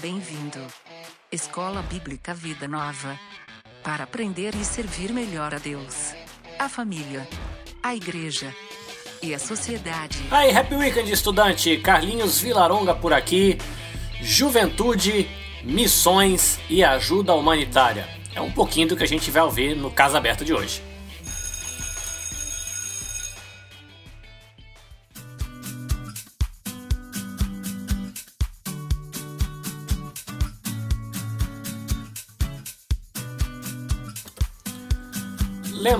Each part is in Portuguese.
Bem-vindo. Escola Bíblica Vida Nova. Para aprender e servir melhor a Deus, a família, a igreja e a sociedade. Aí, Happy Weekend, estudante! Carlinhos Vilaronga por aqui. Juventude, missões e ajuda humanitária. É um pouquinho do que a gente vai ouvir no Casa Aberta de hoje.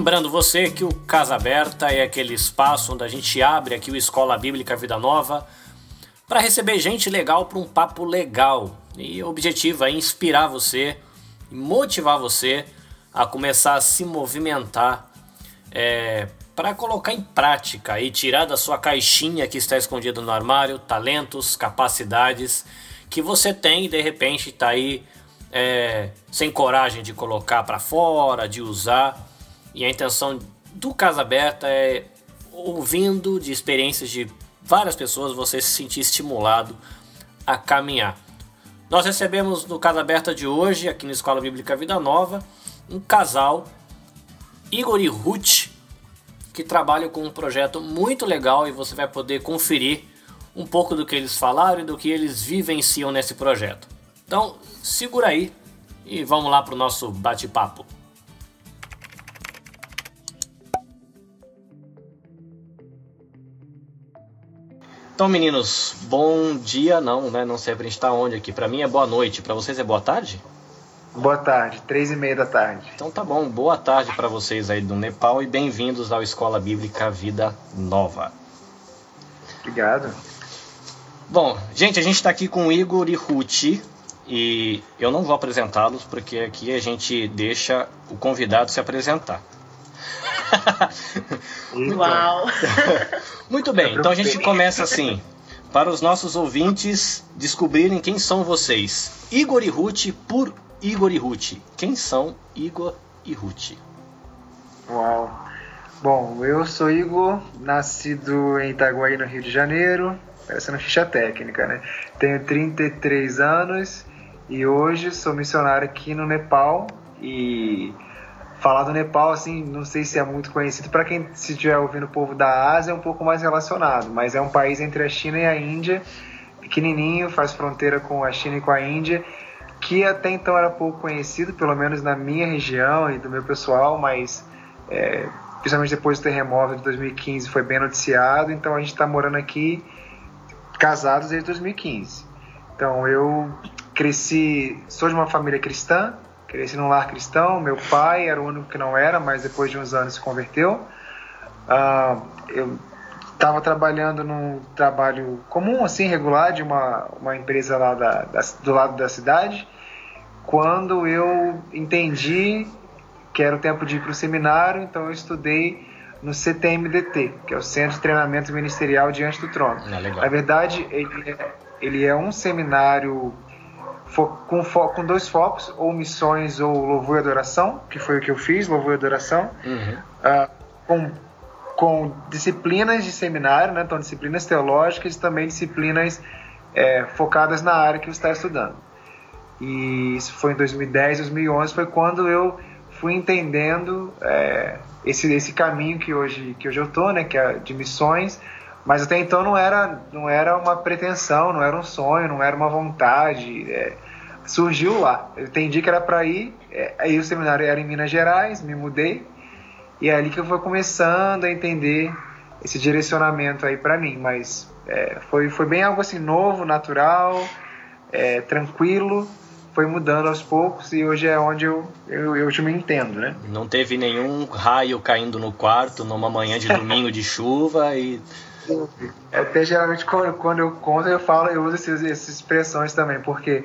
Lembrando você que o Casa Aberta é aquele espaço onde a gente abre aqui o Escola Bíblica Vida Nova para receber gente legal para um papo legal. E o objetivo é inspirar você e motivar você a começar a se movimentar é, para colocar em prática e tirar da sua caixinha que está escondida no armário talentos, capacidades que você tem e de repente está aí é, sem coragem de colocar para fora, de usar. E a intenção do Casa Aberta é, ouvindo de experiências de várias pessoas, você se sentir estimulado a caminhar. Nós recebemos no Casa Aberta de hoje, aqui na Escola Bíblica Vida Nova, um casal, Igor e Ruth, que trabalham com um projeto muito legal e você vai poder conferir um pouco do que eles falaram e do que eles vivenciam nesse projeto. Então, segura aí e vamos lá para o nosso bate-papo. Então, meninos, bom dia não, né? Não sei pra gente estar tá onde aqui. Para mim é boa noite, para vocês é boa tarde? Boa tarde, três e meia da tarde. Então tá bom, boa tarde para vocês aí do Nepal e bem-vindos ao Escola Bíblica Vida Nova. Obrigado. Bom, gente, a gente está aqui com Igor e Ruth e eu não vou apresentá-los porque aqui a gente deixa o convidado se apresentar. Uau! Muito bem, então a gente começa assim. Para os nossos ouvintes descobrirem quem são vocês. Igor e Ruth por Igor e Ruth. Quem são Igor e Ruth? Uau! Bom, eu sou Igor, nascido em Itaguaí, no Rio de Janeiro, parecendo ficha técnica, né? Tenho 33 anos e hoje sou missionário aqui no Nepal e falar do Nepal, assim, não sei se é muito conhecido para quem se estiver ouvindo o povo da Ásia é um pouco mais relacionado, mas é um país entre a China e a Índia, pequenininho, faz fronteira com a China e com a Índia, que até então era pouco conhecido, pelo menos na minha região e do meu pessoal, mas é, principalmente depois do terremoto de 2015 foi bem noticiado, então a gente está morando aqui casados desde 2015. Então eu cresci, sou de uma família cristã, Cresci num lar cristão, meu pai era o único que não era, mas depois de uns anos se converteu. Uh, eu estava trabalhando num trabalho comum, assim, regular, de uma, uma empresa lá da, da, do lado da cidade, quando eu entendi que era o tempo de ir para o seminário, então eu estudei no CTMDT, que é o Centro de Treinamento Ministerial Diante do Trono. Ah, Na verdade, ele é, ele é um seminário com, com dois focos, ou missões ou louvor e adoração, que foi o que eu fiz, louvor e adoração, uhum. uh, com, com disciplinas de seminário, né, então disciplinas teológicas e também disciplinas é, focadas na área que você está estudando. E isso foi em 2010, 2011, foi quando eu fui entendendo é, esse, esse caminho que hoje, que hoje eu estou, né, que é de missões, mas até então não era, não era uma pretensão, não era um sonho, não era uma vontade. É, surgiu lá. Eu entendi que era para ir. É, aí o seminário era em Minas Gerais, me mudei. E é ali que eu fui começando a entender esse direcionamento aí para mim. Mas é, foi, foi bem algo assim novo, natural, é, tranquilo. Foi mudando aos poucos e hoje é onde eu, eu, eu me entendo, né? Não teve nenhum raio caindo no quarto numa manhã de domingo de chuva e até geralmente quando, quando eu conto, eu falo, eu uso essas, essas expressões também, porque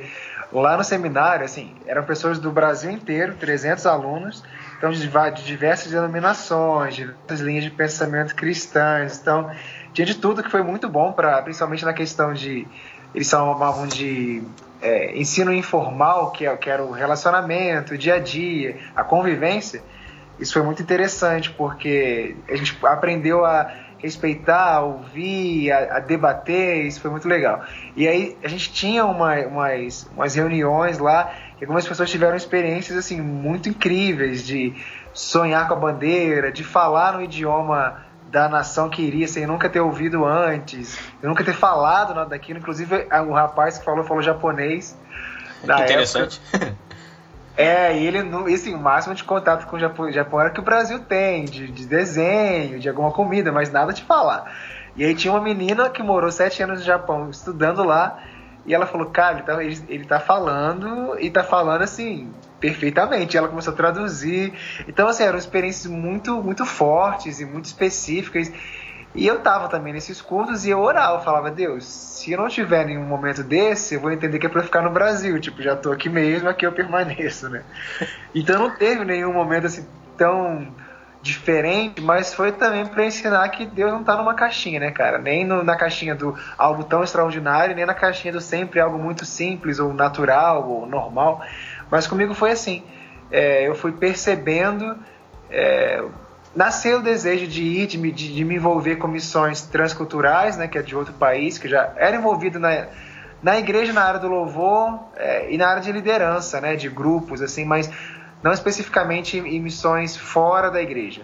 lá no seminário, assim, eram pessoas do Brasil inteiro, 300 alunos, então de, de diversas denominações, de diversas linhas de pensamento cristãs, então tinha de tudo que foi muito bom para, principalmente na questão de, eles chamavam de é, ensino informal, que, é, que era o relacionamento, o dia a dia, a convivência. Isso foi muito interessante porque a gente aprendeu a respeitar, ouvir, a, a, debater, isso foi muito legal. E aí a gente tinha uma, umas, umas reuniões lá, e algumas pessoas tiveram experiências assim muito incríveis de sonhar com a bandeira, de falar no idioma da nação que iria sem nunca ter ouvido antes, nunca ter falado nada daquilo. Inclusive o rapaz que falou falou japonês. Que interessante. Época. É, e ele, assim, o máximo de contato com o Japão, Japão era que o Brasil tem, de, de, desenho, de alguma comida, mas nada de falar. E aí tinha uma menina que morou sete anos no Japão, estudando lá, e ela falou, cara, ele tá, ele, ele tá falando, e tá falando assim, perfeitamente. E ela começou a traduzir. Então, assim, eram experiências muito, muito fortes e muito específicas. E eu tava também nesses cursos e eu orava, falava, Deus, se eu não tiver nenhum momento desse, eu vou entender que é pra ficar no Brasil, tipo, já tô aqui mesmo, aqui eu permaneço, né? Então não teve nenhum momento assim tão diferente, mas foi também para ensinar que Deus não tá numa caixinha, né, cara? Nem no, na caixinha do algo tão extraordinário, nem na caixinha do sempre algo muito simples ou natural ou normal. Mas comigo foi assim. É, eu fui percebendo é, nasceu o desejo de ir, de me, de, de me envolver com missões transculturais, né, que é de outro país, que já era envolvido na, na igreja na área do louvor é, e na área de liderança, né, de grupos, assim, mas não especificamente em, missões fora da igreja.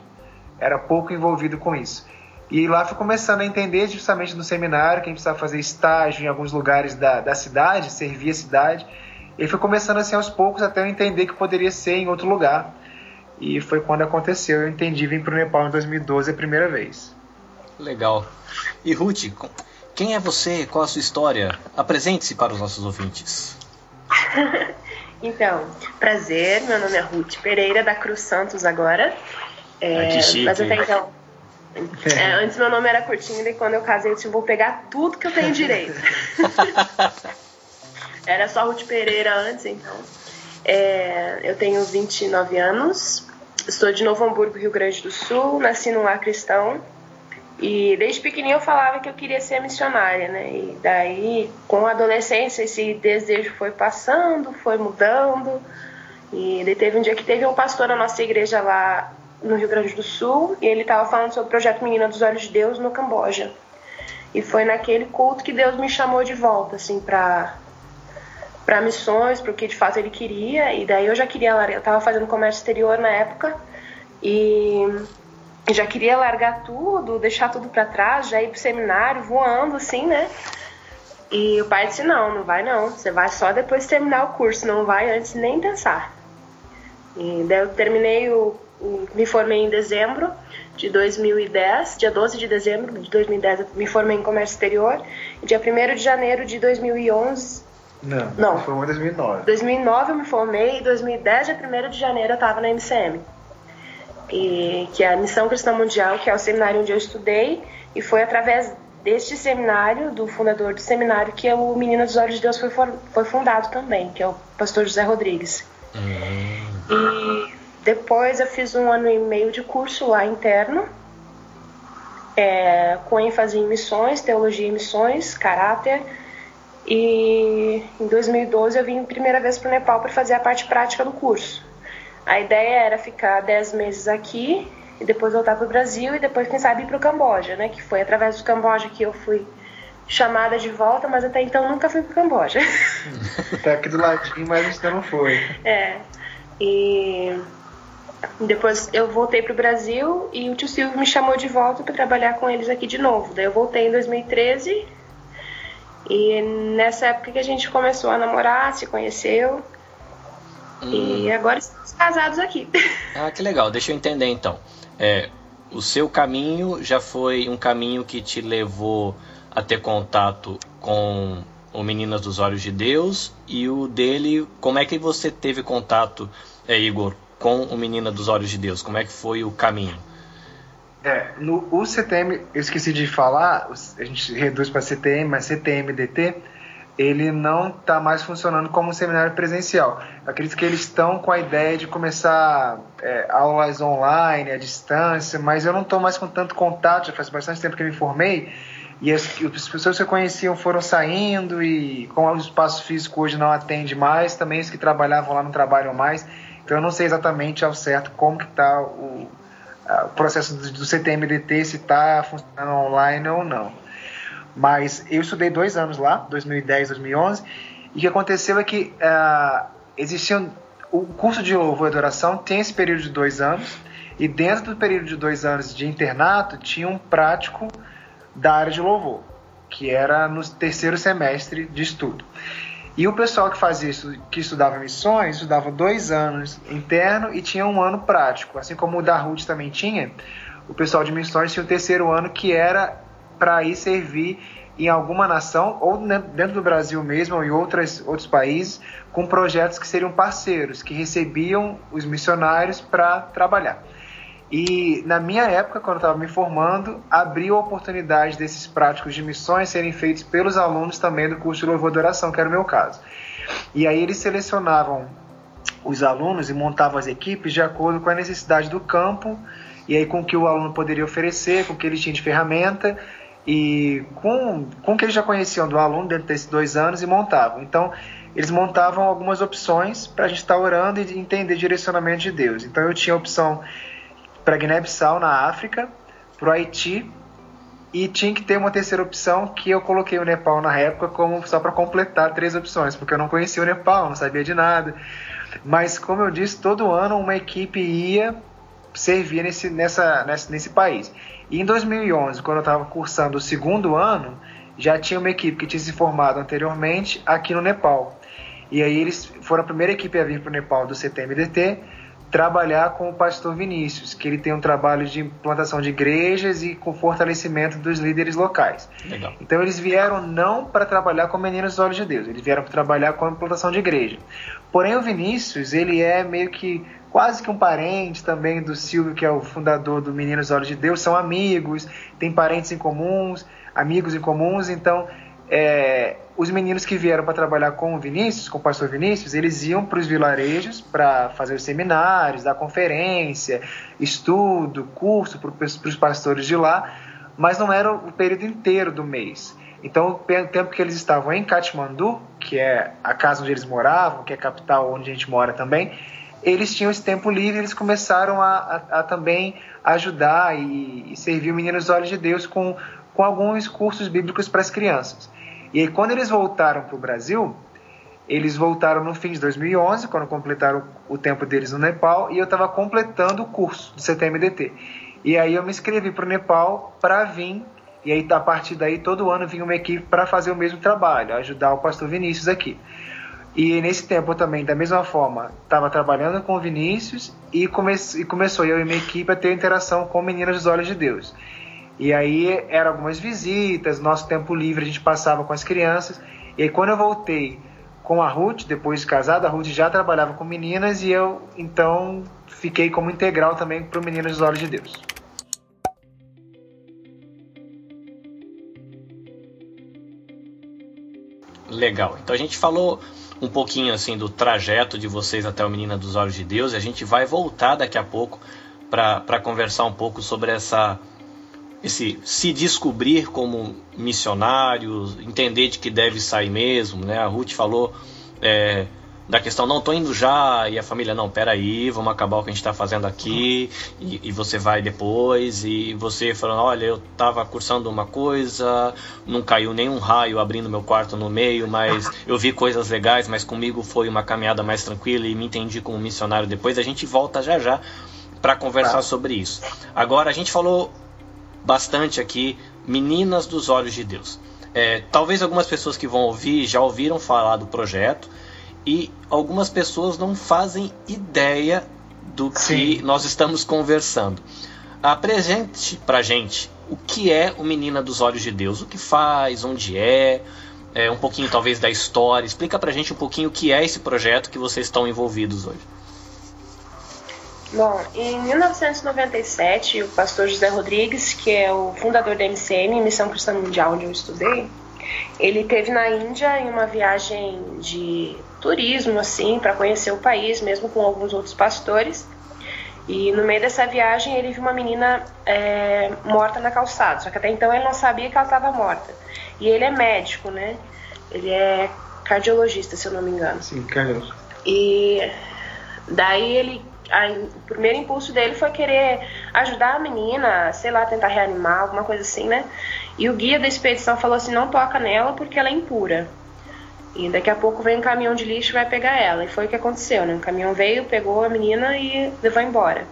Era pouco envolvido com isso. E lá fui começando a entender justamente no seminário que a gente precisava fazer estágio em alguns lugares da, da cidade, servir a cidade. E foi começando assim aos poucos até eu entender que poderia ser em outro lugar. E foi quando aconteceu. Eu entendi vir para o Nepal em 2012 a primeira vez. Legal. E Ruth, quem é você? Qual a sua história? Apresente-se para os nossos ouvintes. então, prazer. Meu nome é Ruth Pereira, da Cruz Santos agora. É, que chique. Mas até então. É, antes meu nome era Curtinho e quando eu casei eu disse, vou pegar tudo que eu tenho direito. era só Ruth Pereira antes, então. É, eu tenho 29 anos, Estou de Novo Hamburgo, Rio Grande do Sul, nasci num lar cristão. E desde pequenininho eu falava que eu queria ser missionária, né? E daí, com a adolescência, esse desejo foi passando, foi mudando. E daí teve um dia que teve um pastor na nossa igreja lá no Rio Grande do Sul, e ele estava falando sobre o projeto Menina dos Olhos de Deus no Camboja. E foi naquele culto que Deus me chamou de volta, assim, para para missões, para o que de fato ele queria. E daí eu já queria largar, eu estava fazendo comércio exterior na época e já queria largar tudo, deixar tudo para trás, já ir pro seminário voando assim, né? E o pai disse: "Não, não vai não. Você vai só depois de terminar o curso, não vai antes nem pensar". E daí eu terminei o, me formei em dezembro de 2010, dia 12 de dezembro de 2010 eu me formei em comércio exterior e dia 1 de janeiro de 2011 não, não. Formou em 2009. 2009 eu me formei e 2010, dia 1 de janeiro, eu estava na MCM. E, que é a Missão Cristã Mundial, que é o seminário onde eu estudei. E foi através deste seminário, do fundador do seminário, que o Menino dos Olhos de Deus foi, for, foi fundado também, que é o pastor José Rodrigues. Uhum. E depois eu fiz um ano e meio de curso lá interno, é, com ênfase em missões, teologia e missões, caráter e em 2012 eu vim primeira vez para o Nepal para fazer a parte prática do curso. A ideia era ficar 10 meses aqui e depois voltar para o Brasil e depois, quem sabe, ir para o Camboja, né? Que foi através do Camboja que eu fui chamada de volta, mas até então nunca fui para o Camboja. Tá aqui do ladinho, mas ainda não foi. É. E depois eu voltei para o Brasil e o tio Silvio me chamou de volta para trabalhar com eles aqui de novo. Daí eu voltei em 2013 e nessa época que a gente começou a namorar, se conheceu. Hum. E agora estamos casados aqui. Ah, que legal. Deixa eu entender então. É, o seu caminho já foi um caminho que te levou a ter contato com o Meninas dos Olhos de Deus e o dele, como é que você teve contato, é, Igor, com o Menina dos Olhos de Deus? Como é que foi o caminho? É, no o CTM, eu esqueci de falar, a gente reduz para CTM, mas CTMDT, ele não está mais funcionando como um seminário presencial. Acredito que eles estão com a ideia de começar é, aulas online, à distância, mas eu não estou mais com tanto contato, já faz bastante tempo que eu me formei, e as, as pessoas que eu conheciam foram saindo, e como o espaço físico hoje não atende mais, também os que trabalhavam lá não trabalham mais, então eu não sei exatamente ao certo como que está o o processo do, CTMDT se está funcionando online ou não. Mas eu estudei dois anos lá, 2010, 2011, e o que aconteceu é que uh, existiam o curso de louvor e adoração tem esse período de dois anos e dentro do período de dois anos de internato tinha um prático da área de louvor que era no terceiro semestre de estudo. E o pessoal que fazia isso, que estudava missões, estudava dois anos interno e tinha um ano prático. Assim como o da Ruth também tinha, o pessoal de missões tinha o terceiro ano que era para ir servir em alguma nação, ou dentro do Brasil mesmo, ou em outras, outros países, com projetos que seriam parceiros, que recebiam os missionários para trabalhar. E na minha época, quando eu estava me formando, abriu a oportunidade desses práticos de missões serem feitos pelos alunos também do curso de louvor e adoração, que era o meu caso. E aí eles selecionavam os alunos e montavam as equipes de acordo com a necessidade do campo e aí com o que o aluno poderia oferecer, com o que ele tinha de ferramenta e com, com o que eles já conheciam do aluno dentro desses dois anos e montavam. Então, eles montavam algumas opções para a gente estar tá orando e entender direcionamento de Deus. Então, eu tinha a opção para Guiné-Bissau, na África, para o Haiti, e tinha que ter uma terceira opção que eu coloquei o Nepal na época como só para completar três opções, porque eu não conhecia o Nepal, não sabia de nada. Mas como eu disse, todo ano uma equipe ia servir nesse, nessa, nesse, nesse país. E em 2011, quando eu estava cursando o segundo ano, já tinha uma equipe que tinha se formado anteriormente aqui no Nepal. E aí eles foram a primeira equipe a vir para o Nepal do CTMDT trabalhar com o pastor Vinícius, que ele tem um trabalho de implantação de igrejas e com fortalecimento dos líderes locais. Legal. Então eles vieram não para trabalhar com meninos dos olhos de Deus, eles vieram para trabalhar com a implantação de igreja. Porém o Vinícius, ele é meio que quase que um parente também do Silvio, que é o fundador do Meninos dos Olhos de Deus, são amigos, tem parentes em comuns, amigos em comuns, então é, os meninos que vieram para trabalhar com o Vinícius, com o pastor Vinícius, eles iam para os vilarejos para fazer os seminários, dar conferência, estudo, curso para os pastores de lá, mas não era o período inteiro do mês. Então, o tempo que eles estavam em Katmandu, que é a casa onde eles moravam, que é a capital onde a gente mora também, eles tinham esse tempo livre, eles começaram a, a, a também ajudar e, e servir o Menino dos Olhos de Deus com, com alguns cursos bíblicos para as crianças. E aí, quando eles voltaram para o Brasil, eles voltaram no fim de 2011, quando completaram o tempo deles no Nepal, e eu estava completando o curso do CTMDT. E aí eu me inscrevi para o Nepal para vir, e aí a partir daí todo ano vinha uma equipe para fazer o mesmo trabalho, ajudar o pastor Vinícius aqui. E nesse tempo eu também, da mesma forma, estava trabalhando com o Vinícius e, come e começou eu e minha equipe a ter interação com Meninas dos Olhos de Deus. E aí eram algumas visitas, nosso tempo livre a gente passava com as crianças. E aí quando eu voltei com a Ruth, depois de casada, a Ruth já trabalhava com meninas e eu então fiquei como integral também para o Meninas dos Olhos de Deus. Legal. Então a gente falou um pouquinho assim do trajeto de vocês até o Menina dos Olhos de Deus e a gente vai voltar daqui a pouco para conversar um pouco sobre essa esse se descobrir como missionário, entender de que deve sair mesmo, né? A Ruth falou é, da questão, não, tô indo já, e a família, não, peraí, vamos acabar o que a gente está fazendo aqui, e, e, você vai depois, e você falando, olha, eu estava cursando uma coisa, não caiu nenhum raio abrindo meu quarto no meio, mas eu vi coisas legais, mas comigo foi uma caminhada mais tranquila e me entendi como missionário depois, a gente volta já já para conversar sobre isso. Agora, a gente falou bastante aqui Meninas dos Olhos de Deus. É, talvez algumas pessoas que vão ouvir já ouviram falar do projeto e algumas pessoas não fazem ideia do que Sim. nós estamos conversando. Apresente pra gente o que é o Menina dos Olhos de Deus, o que faz, onde é, é um pouquinho talvez da história. Explica pra gente um pouquinho o que é esse projeto que vocês estão envolvidos hoje. Bom, em 1997, o pastor José Rodrigues, que é o fundador da MCM, Missão Cristã Mundial, onde eu estudei, ele teve na Índia em uma viagem de turismo, assim, para conhecer o país, mesmo com alguns outros pastores. E no meio dessa viagem ele viu uma menina é, morta na calçada, só que até então ele não sabia que ela estava morta. E ele é médico, né? Ele é cardiologista, se eu não me engano. Sim, cardiologista. E daí ele a, o primeiro impulso dele foi querer ajudar a menina, sei lá, tentar reanimar, alguma coisa assim, né? E o guia da expedição falou assim: não toca nela porque ela é impura. E daqui a pouco vem um caminhão de lixo e vai pegar ela. E foi o que aconteceu, né? O caminhão veio, pegou a menina e levou embora.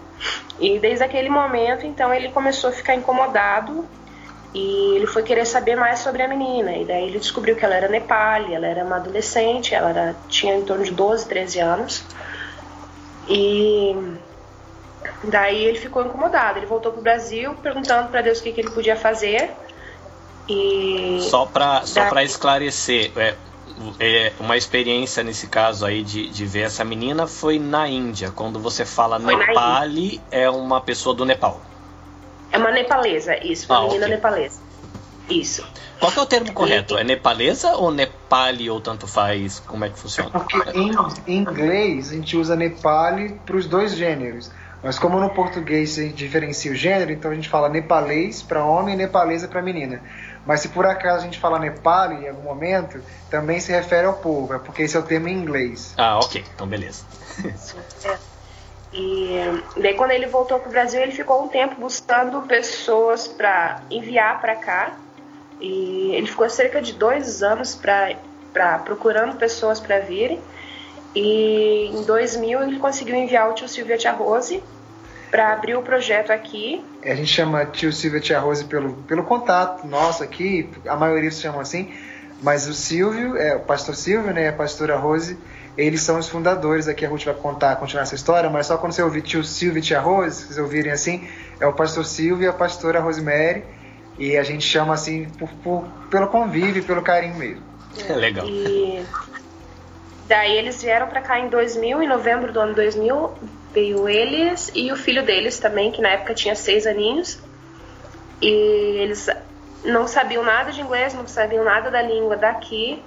E desde aquele momento, então, ele começou a ficar incomodado e ele foi querer saber mais sobre a menina. E daí ele descobriu que ela era Nepali, ela era uma adolescente, ela era, tinha em torno de 12, 13 anos. E daí ele ficou incomodado. Ele voltou pro Brasil perguntando para Deus o que, que ele podia fazer. E só para só para esclarecer, é, é, uma experiência nesse caso aí de, de ver essa menina foi na Índia. Quando você fala foi Nepali, é uma pessoa do Nepal. É uma nepalesa, isso, uma ah, menina okay. nepalesa. Isso. Qual é o termo correto? É nepalesa ou nepali ou tanto faz? Como é que funciona? Porque em, em inglês a gente usa nepali para os dois gêneros. Mas como no português a gente diferencia o gênero, então a gente fala nepalês para homem e nepalesa para menina. Mas se por acaso a gente fala nepali em algum momento, também se refere ao povo, é porque esse é o termo em inglês. Ah, ok. Então beleza. é. E daí quando ele voltou para o Brasil, ele ficou um tempo buscando pessoas para enviar para cá. E ele ficou cerca de dois anos para procurando pessoas para virem. E em 2000 ele conseguiu enviar o tio Silvia Tia Rose para abrir o projeto aqui. A gente chama tio Silvia Tia Rose pelo, pelo contato nosso aqui, a maioria se chama assim, mas o Silvio, é, o pastor Silvio, né, a pastora Rose, eles são os fundadores. Aqui a Ruth vai contar, continuar essa história, mas só quando você ouvir tio Silvio e tia Rose, se vocês ouvirem assim, é o pastor Silvio e a pastora Rosemary. E a gente chama assim por, por, pelo convívio, pelo carinho mesmo. É legal. E daí eles vieram para cá em 2000, em novembro do ano 2000, veio eles e o filho deles também, que na época tinha seis aninhos. E eles não sabiam nada de inglês, não sabiam nada da língua daqui.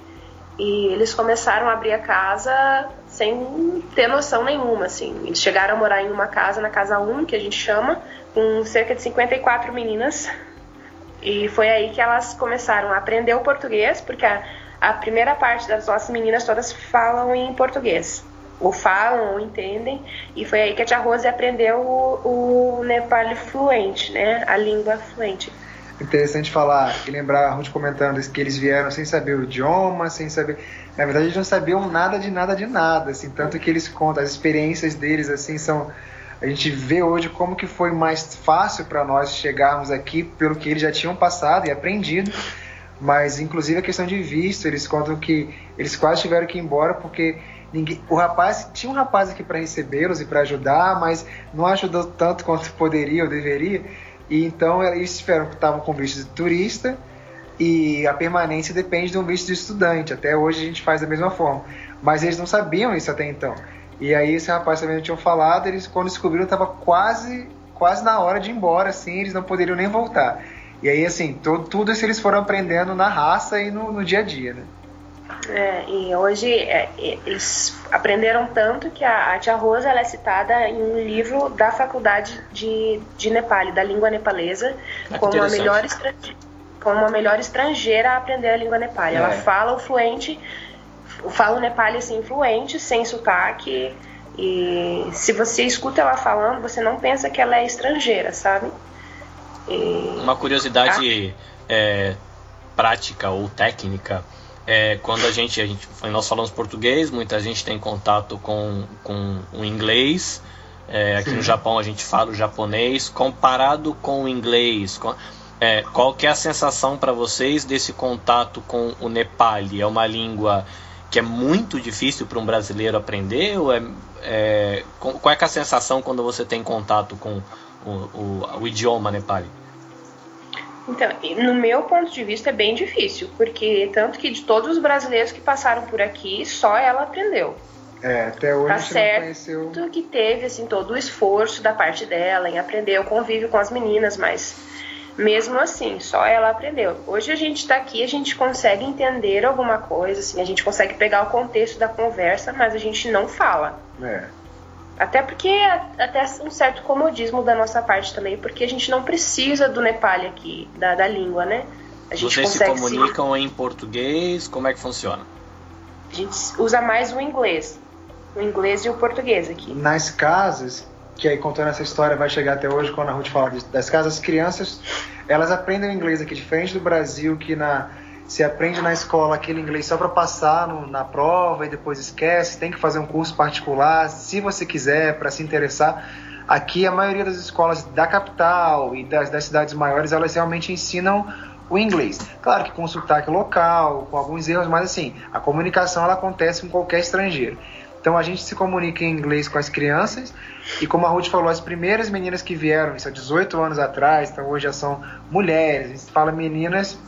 E eles começaram a abrir a casa sem ter noção nenhuma, assim. Eles chegaram a morar em uma casa, na casa 1, que a gente chama, com cerca de 54 meninas. E foi aí que elas começaram a aprender o português, porque a, a primeira parte das nossas meninas todas falam em português. Ou falam, ou entendem. E foi aí que a tia Rose aprendeu o, o Nepali fluente, né? A língua fluente interessante falar e lembrar a Ruth comentando que eles vieram sem saber o idioma, sem saber. Na verdade, eles não sabiam nada de nada de nada, assim, tanto que eles contam as experiências deles, assim, são. A gente vê hoje como que foi mais fácil para nós chegarmos aqui pelo que eles já tinham passado e aprendido, mas inclusive a questão de visto, eles contam que eles quase tiveram que ir embora porque ninguém, o rapaz tinha um rapaz aqui para recebê-los e para ajudar, mas não ajudou tanto quanto poderia ou deveria. E então eles esperam que estavam com visto de turista e a permanência depende de um visto de estudante. Até hoje a gente faz da mesma forma. Mas eles não sabiam isso até então. E aí esse rapaz também não tinham falado, eles quando descobriram estava quase quase na hora de ir embora, assim, eles não poderiam nem voltar. E aí, assim, todo, tudo isso eles foram aprendendo na raça e no, no dia a dia, né? É, e hoje é, eles aprenderam tanto que a, a tia Rosa ela é citada em um livro da faculdade de, de Nepal, da língua nepalesa, ah, como, a melhor como a melhor estrangeira a aprender a língua nepal. É. Ela fala o fluente, fala o nepali assim, fluente, sem sotaque. E se você escuta ela falando, você não pensa que ela é estrangeira, sabe? E... Uma curiosidade ah. é, prática ou técnica é, quando a gente, a gente, nós falamos português, muita gente tem contato com, com o inglês. É, aqui Sim. no Japão a gente fala o japonês. Comparado com o inglês, com, é, qual que é a sensação para vocês desse contato com o Nepali? É uma língua que é muito difícil para um brasileiro aprender? Ou é, é, qual é, é a sensação quando você tem contato com o, o, o idioma Nepali? Então, no meu ponto de vista é bem difícil, porque tanto que de todos os brasileiros que passaram por aqui, só ela aprendeu. É, até hoje tá certo conheceu... que teve assim todo o esforço da parte dela em aprender o convívio com as meninas, mas mesmo assim, só ela aprendeu. Hoje a gente está aqui, a gente consegue entender alguma coisa, assim, a gente consegue pegar o contexto da conversa, mas a gente não fala. É. Até porque até um certo comodismo da nossa parte também, porque a gente não precisa do Nepali aqui, da, da língua, né? A gente Vocês se comunicam se... em português? Como é que funciona? A gente usa mais o inglês. o inglês e o português aqui. Nas casas, que aí contando essa história vai chegar até hoje quando a Ruth fala das casas, as crianças elas aprendem inglês aqui diferente do Brasil que na se aprende na escola aquele inglês só para passar no, na prova e depois esquece, tem que fazer um curso particular, se você quiser, para se interessar. Aqui a maioria das escolas da capital e das, das cidades maiores, elas realmente ensinam o inglês. Claro que com sotaque local, com alguns erros, mas assim, a comunicação ela acontece com qualquer estrangeiro. Então a gente se comunica em inglês com as crianças. E como a Ruth falou, as primeiras meninas que vieram, isso há 18 anos atrás, então hoje já são mulheres, a gente fala meninas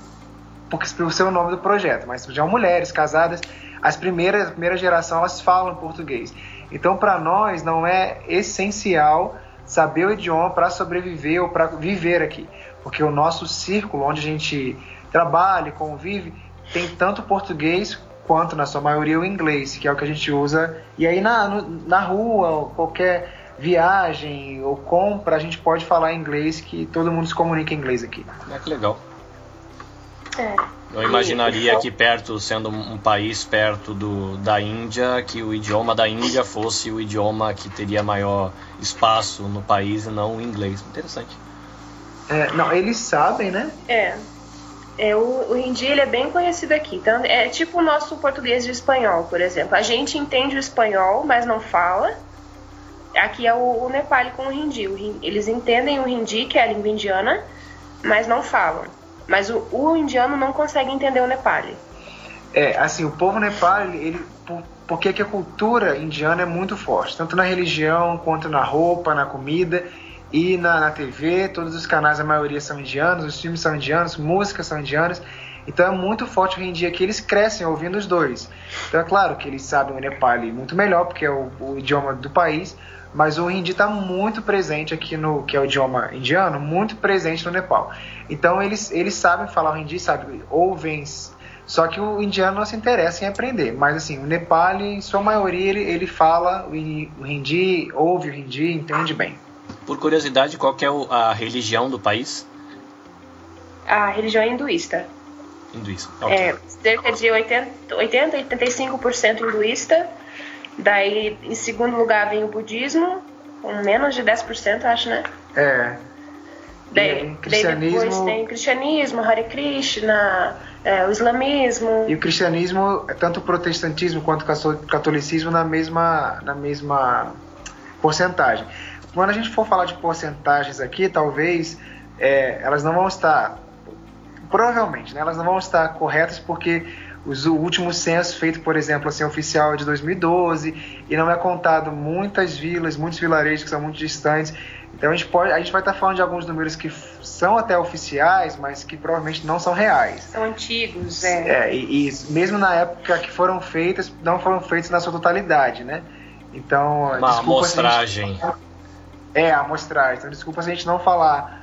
porque por ser o nome do projeto, mas já mulheres casadas, as primeiras, a primeira geração elas falam português. Então para nós não é essencial saber o idioma para sobreviver ou para viver aqui, porque o nosso círculo onde a gente trabalha convive tem tanto português quanto, na sua maioria, o inglês, que é o que a gente usa. E aí na, no, na rua, qualquer viagem ou compra, a gente pode falar inglês, que todo mundo se comunica em inglês aqui. É que legal. É. Eu imaginaria que perto, sendo um país perto do, da Índia, que o idioma da Índia fosse o idioma que teria maior espaço no país e não o inglês. Interessante. É, não, eles sabem, né? É. É, o, o hindi ele é bem conhecido aqui. Então, é tipo o nosso português e o espanhol, por exemplo. A gente entende o espanhol, mas não fala. Aqui é o, o Nepali com o hindi. o Eles entendem o hindi, que é a língua indiana, mas não falam. Mas o, o indiano não consegue entender o Nepali. É, assim, o povo Nepali, ele, por, porque que a cultura indiana é muito forte, tanto na religião quanto na roupa, na comida e na, na TV, todos os canais, a maioria são indianos, os filmes são indianos, músicas são indianas. Então é muito forte hoje em dia que eles crescem ouvindo os dois. Então é claro que eles sabem o Nepali muito melhor, porque é o, o idioma do país, mas o hindi está muito presente aqui no, que é o idioma indiano, muito presente no Nepal. Então eles, eles sabem falar o hindi, sabem, ouvem, só que o indiano não se interessa em aprender. Mas assim, o Nepal, em sua maioria, ele, ele fala o hindi, ouve o hindi, entende bem. Por curiosidade, qual é a religião do país? A religião é hinduísta. Hinduísta. Okay. É, cerca de 80, 80 85% hinduísta. Daí, em segundo lugar, vem o budismo, com menos de 10%, acho, né? É. Daí, cristianismo... daí depois tem cristianismo, Hare Krishna, é, o islamismo. E o cristianismo, tanto o protestantismo quanto o catolicismo, na mesma, na mesma porcentagem. Quando a gente for falar de porcentagens aqui, talvez é, elas não vão estar, provavelmente, né, elas não vão estar corretas porque os, o último censo feito, por exemplo, assim, oficial é de 2012 e não é contado muitas vilas, muitos vilarejos que são muito distantes. Então a gente, pode, a gente vai estar falando de alguns números que são até oficiais, mas que provavelmente não são reais. São antigos, é. é e, e mesmo na época que foram feitas, não foram feitos na sua totalidade, né? Então, uma amostragem. É, a amostragem. Então, desculpa se a gente não falar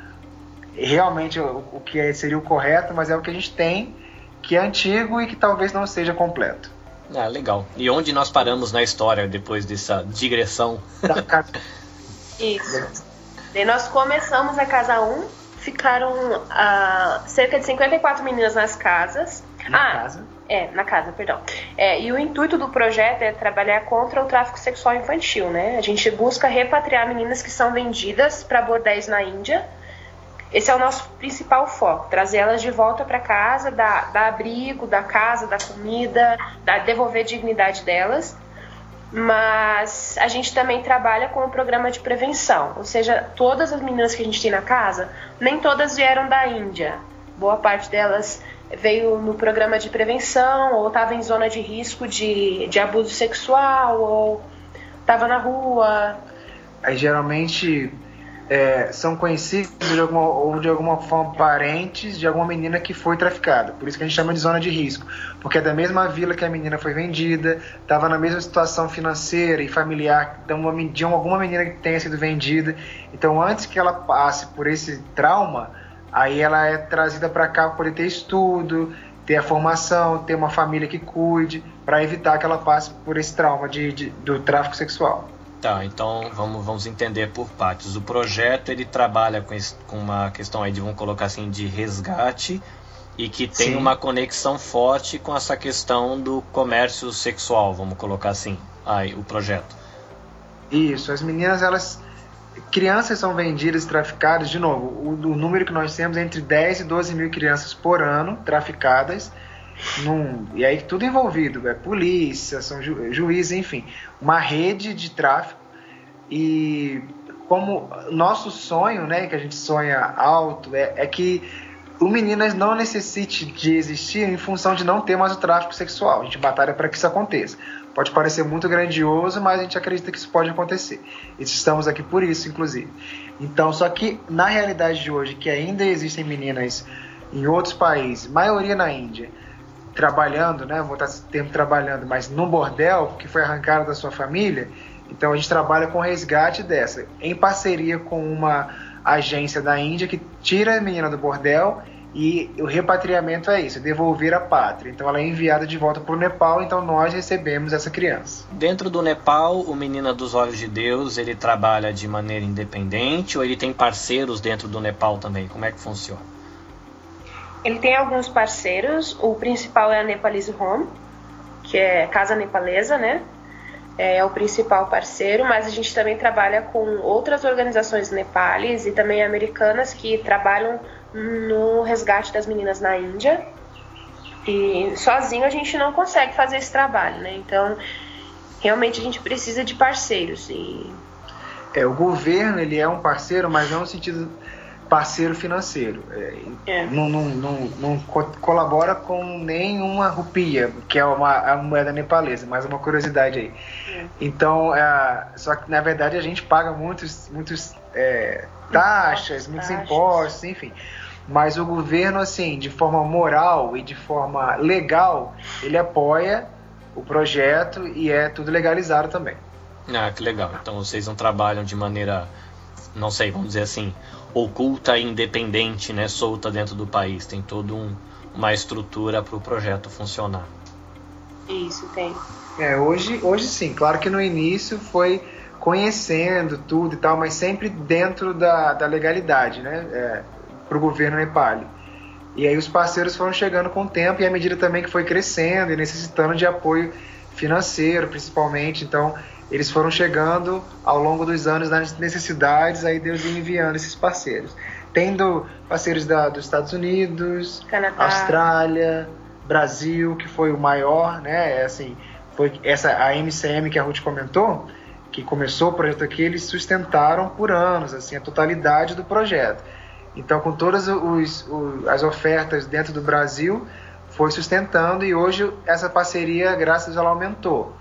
realmente o, o que é, seria o correto, mas é o que a gente tem, que é antigo e que talvez não seja completo. Ah, legal. E onde nós paramos na história depois dessa digressão? Isso. E nós começamos a casa 1, ficaram uh, cerca de 54 meninas nas casas. Na ah, casa? É, na casa, perdão. É, e o intuito do projeto é trabalhar contra o tráfico sexual infantil, né? A gente busca repatriar meninas que são vendidas para bordéis na Índia. Esse é o nosso principal foco, trazer elas de volta para casa, dar, dar abrigo, dar casa, dar comida, dar, devolver a dignidade delas. Mas a gente também trabalha com o programa de prevenção, ou seja, todas as meninas que a gente tem na casa, nem todas vieram da Índia. Boa parte delas veio no programa de prevenção, ou estava em zona de risco de, de abuso sexual, ou estava na rua. Aí geralmente é, são conhecidos de alguma, ou de alguma forma parentes de alguma menina que foi traficada. Por isso que a gente chama de zona de risco. Porque é da mesma vila que a menina foi vendida, estava na mesma situação financeira e familiar de, uma, de alguma menina que tenha sido vendida. Então, antes que ela passe por esse trauma, Aí ela é trazida para cá para poder ter estudo, ter a formação, ter uma família que cuide, para evitar que ela passe por esse trauma de, de, do tráfico sexual. Tá, então vamos, vamos entender por partes. O projeto ele trabalha com, esse, com uma questão aí de, vamos colocar assim, de resgate e que tem Sim. uma conexão forte com essa questão do comércio sexual, vamos colocar assim. ai, o projeto. Isso, as meninas, elas. Crianças são vendidas e traficadas, de novo, o, o número que nós temos é entre 10 e 12 mil crianças por ano traficadas. Num, e aí tudo envolvido, é polícia, são ju, juízes, enfim, uma rede de tráfico. E como nosso sonho, né, que a gente sonha alto, é, é que o Meninas não necessite de existir em função de não ter mais o tráfico sexual. A gente batalha para que isso aconteça. Pode parecer muito grandioso, mas a gente acredita que isso pode acontecer. E estamos aqui por isso, inclusive. Então, só que na realidade de hoje, que ainda existem meninas em outros países, maioria na Índia, trabalhando, né? Vou estar tempo trabalhando, mas num bordel que foi arrancado da sua família. Então a gente trabalha com resgate dessa, em parceria com uma agência da Índia que tira a menina do bordel e o repatriamento é isso, é devolver a pátria. Então ela é enviada de volta para o Nepal, então nós recebemos essa criança. Dentro do Nepal, o Menina dos Olhos de Deus, ele trabalha de maneira independente ou ele tem parceiros dentro do Nepal também? Como é que funciona? Ele tem alguns parceiros, o principal é a Nepalese Home, que é casa nepalesa, né? é o principal parceiro, mas a gente também trabalha com outras organizações nepales e também americanas que trabalham no resgate das meninas na Índia. E sozinho a gente não consegue fazer esse trabalho, né? Então, realmente a gente precisa de parceiros. E... É, o governo ele é um parceiro, mas não no sentido parceiro financeiro. É, é. Não, não, não, não, colabora com nenhuma rupia, que é uma, a moeda nepalesa, mais uma curiosidade aí. É. Então, é, só que na verdade a gente paga muitos, muitos é, taxas, muitos taxas. impostos, enfim. Mas o governo, assim, de forma moral e de forma legal, ele apoia o projeto e é tudo legalizado também. Ah, que legal. Então vocês não trabalham de maneira, não sei, vamos dizer assim, oculta e independente, né, solta dentro do país. Tem toda um, uma estrutura para o projeto funcionar. Isso, tem. É, hoje, hoje sim. Claro que no início foi conhecendo tudo e tal, mas sempre dentro da, da legalidade, né, é, para o governo Nepal. E aí os parceiros foram chegando com o tempo e à medida também que foi crescendo e necessitando de apoio financeiro, principalmente. Então, eles foram chegando ao longo dos anos nas necessidades, aí Deus ia enviando esses parceiros. Tendo parceiros da, dos Estados Unidos, Canadá. Austrália, Brasil, que foi o maior, né? É assim, foi essa a MCM que a Ruth comentou, que começou o projeto aqui, eles sustentaram por anos, assim, a totalidade do projeto. Então, com todas os, os, as ofertas dentro do Brasil, foi sustentando e hoje essa parceria, graças a Deus, ela aumentou.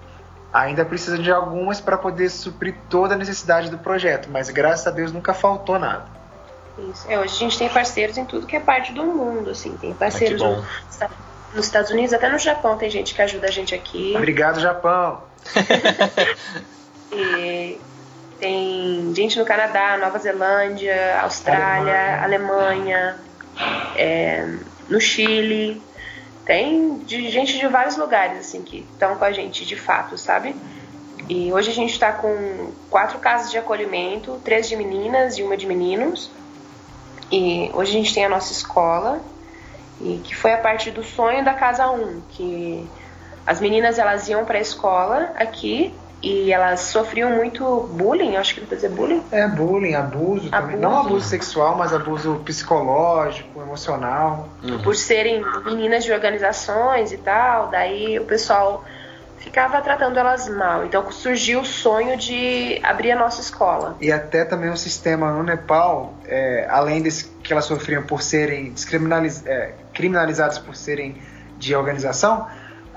Ainda precisa de algumas para poder suprir toda a necessidade do projeto, mas graças a Deus nunca faltou nada. Isso. É, hoje a gente tem parceiros em tudo que é parte do mundo, assim, tem parceiros no, nos Estados Unidos, até no Japão tem gente que ajuda a gente aqui. Obrigado, Japão. e tem gente no Canadá, Nova Zelândia, Austrália, Alemanha, Alemanha é, no Chile. Tem de gente de vários lugares, assim, que estão com a gente de fato, sabe? E hoje a gente está com quatro casas de acolhimento, três de meninas e uma de meninos. E hoje a gente tem a nossa escola, e que foi a partir do sonho da casa 1, que as meninas elas iam para a escola aqui e elas sofriam muito bullying, acho que pra dizer bullying? É, bullying, abuso, abuso. também. Não abuso sexual, mas abuso psicológico, emocional. Uhum. Por serem meninas de organizações e tal, daí o pessoal ficava tratando elas mal. Então surgiu o sonho de abrir a nossa escola. E até também o um sistema no Nepal, é, além desse que elas sofriam por serem descriminaliz é, criminalizadas por serem de organização,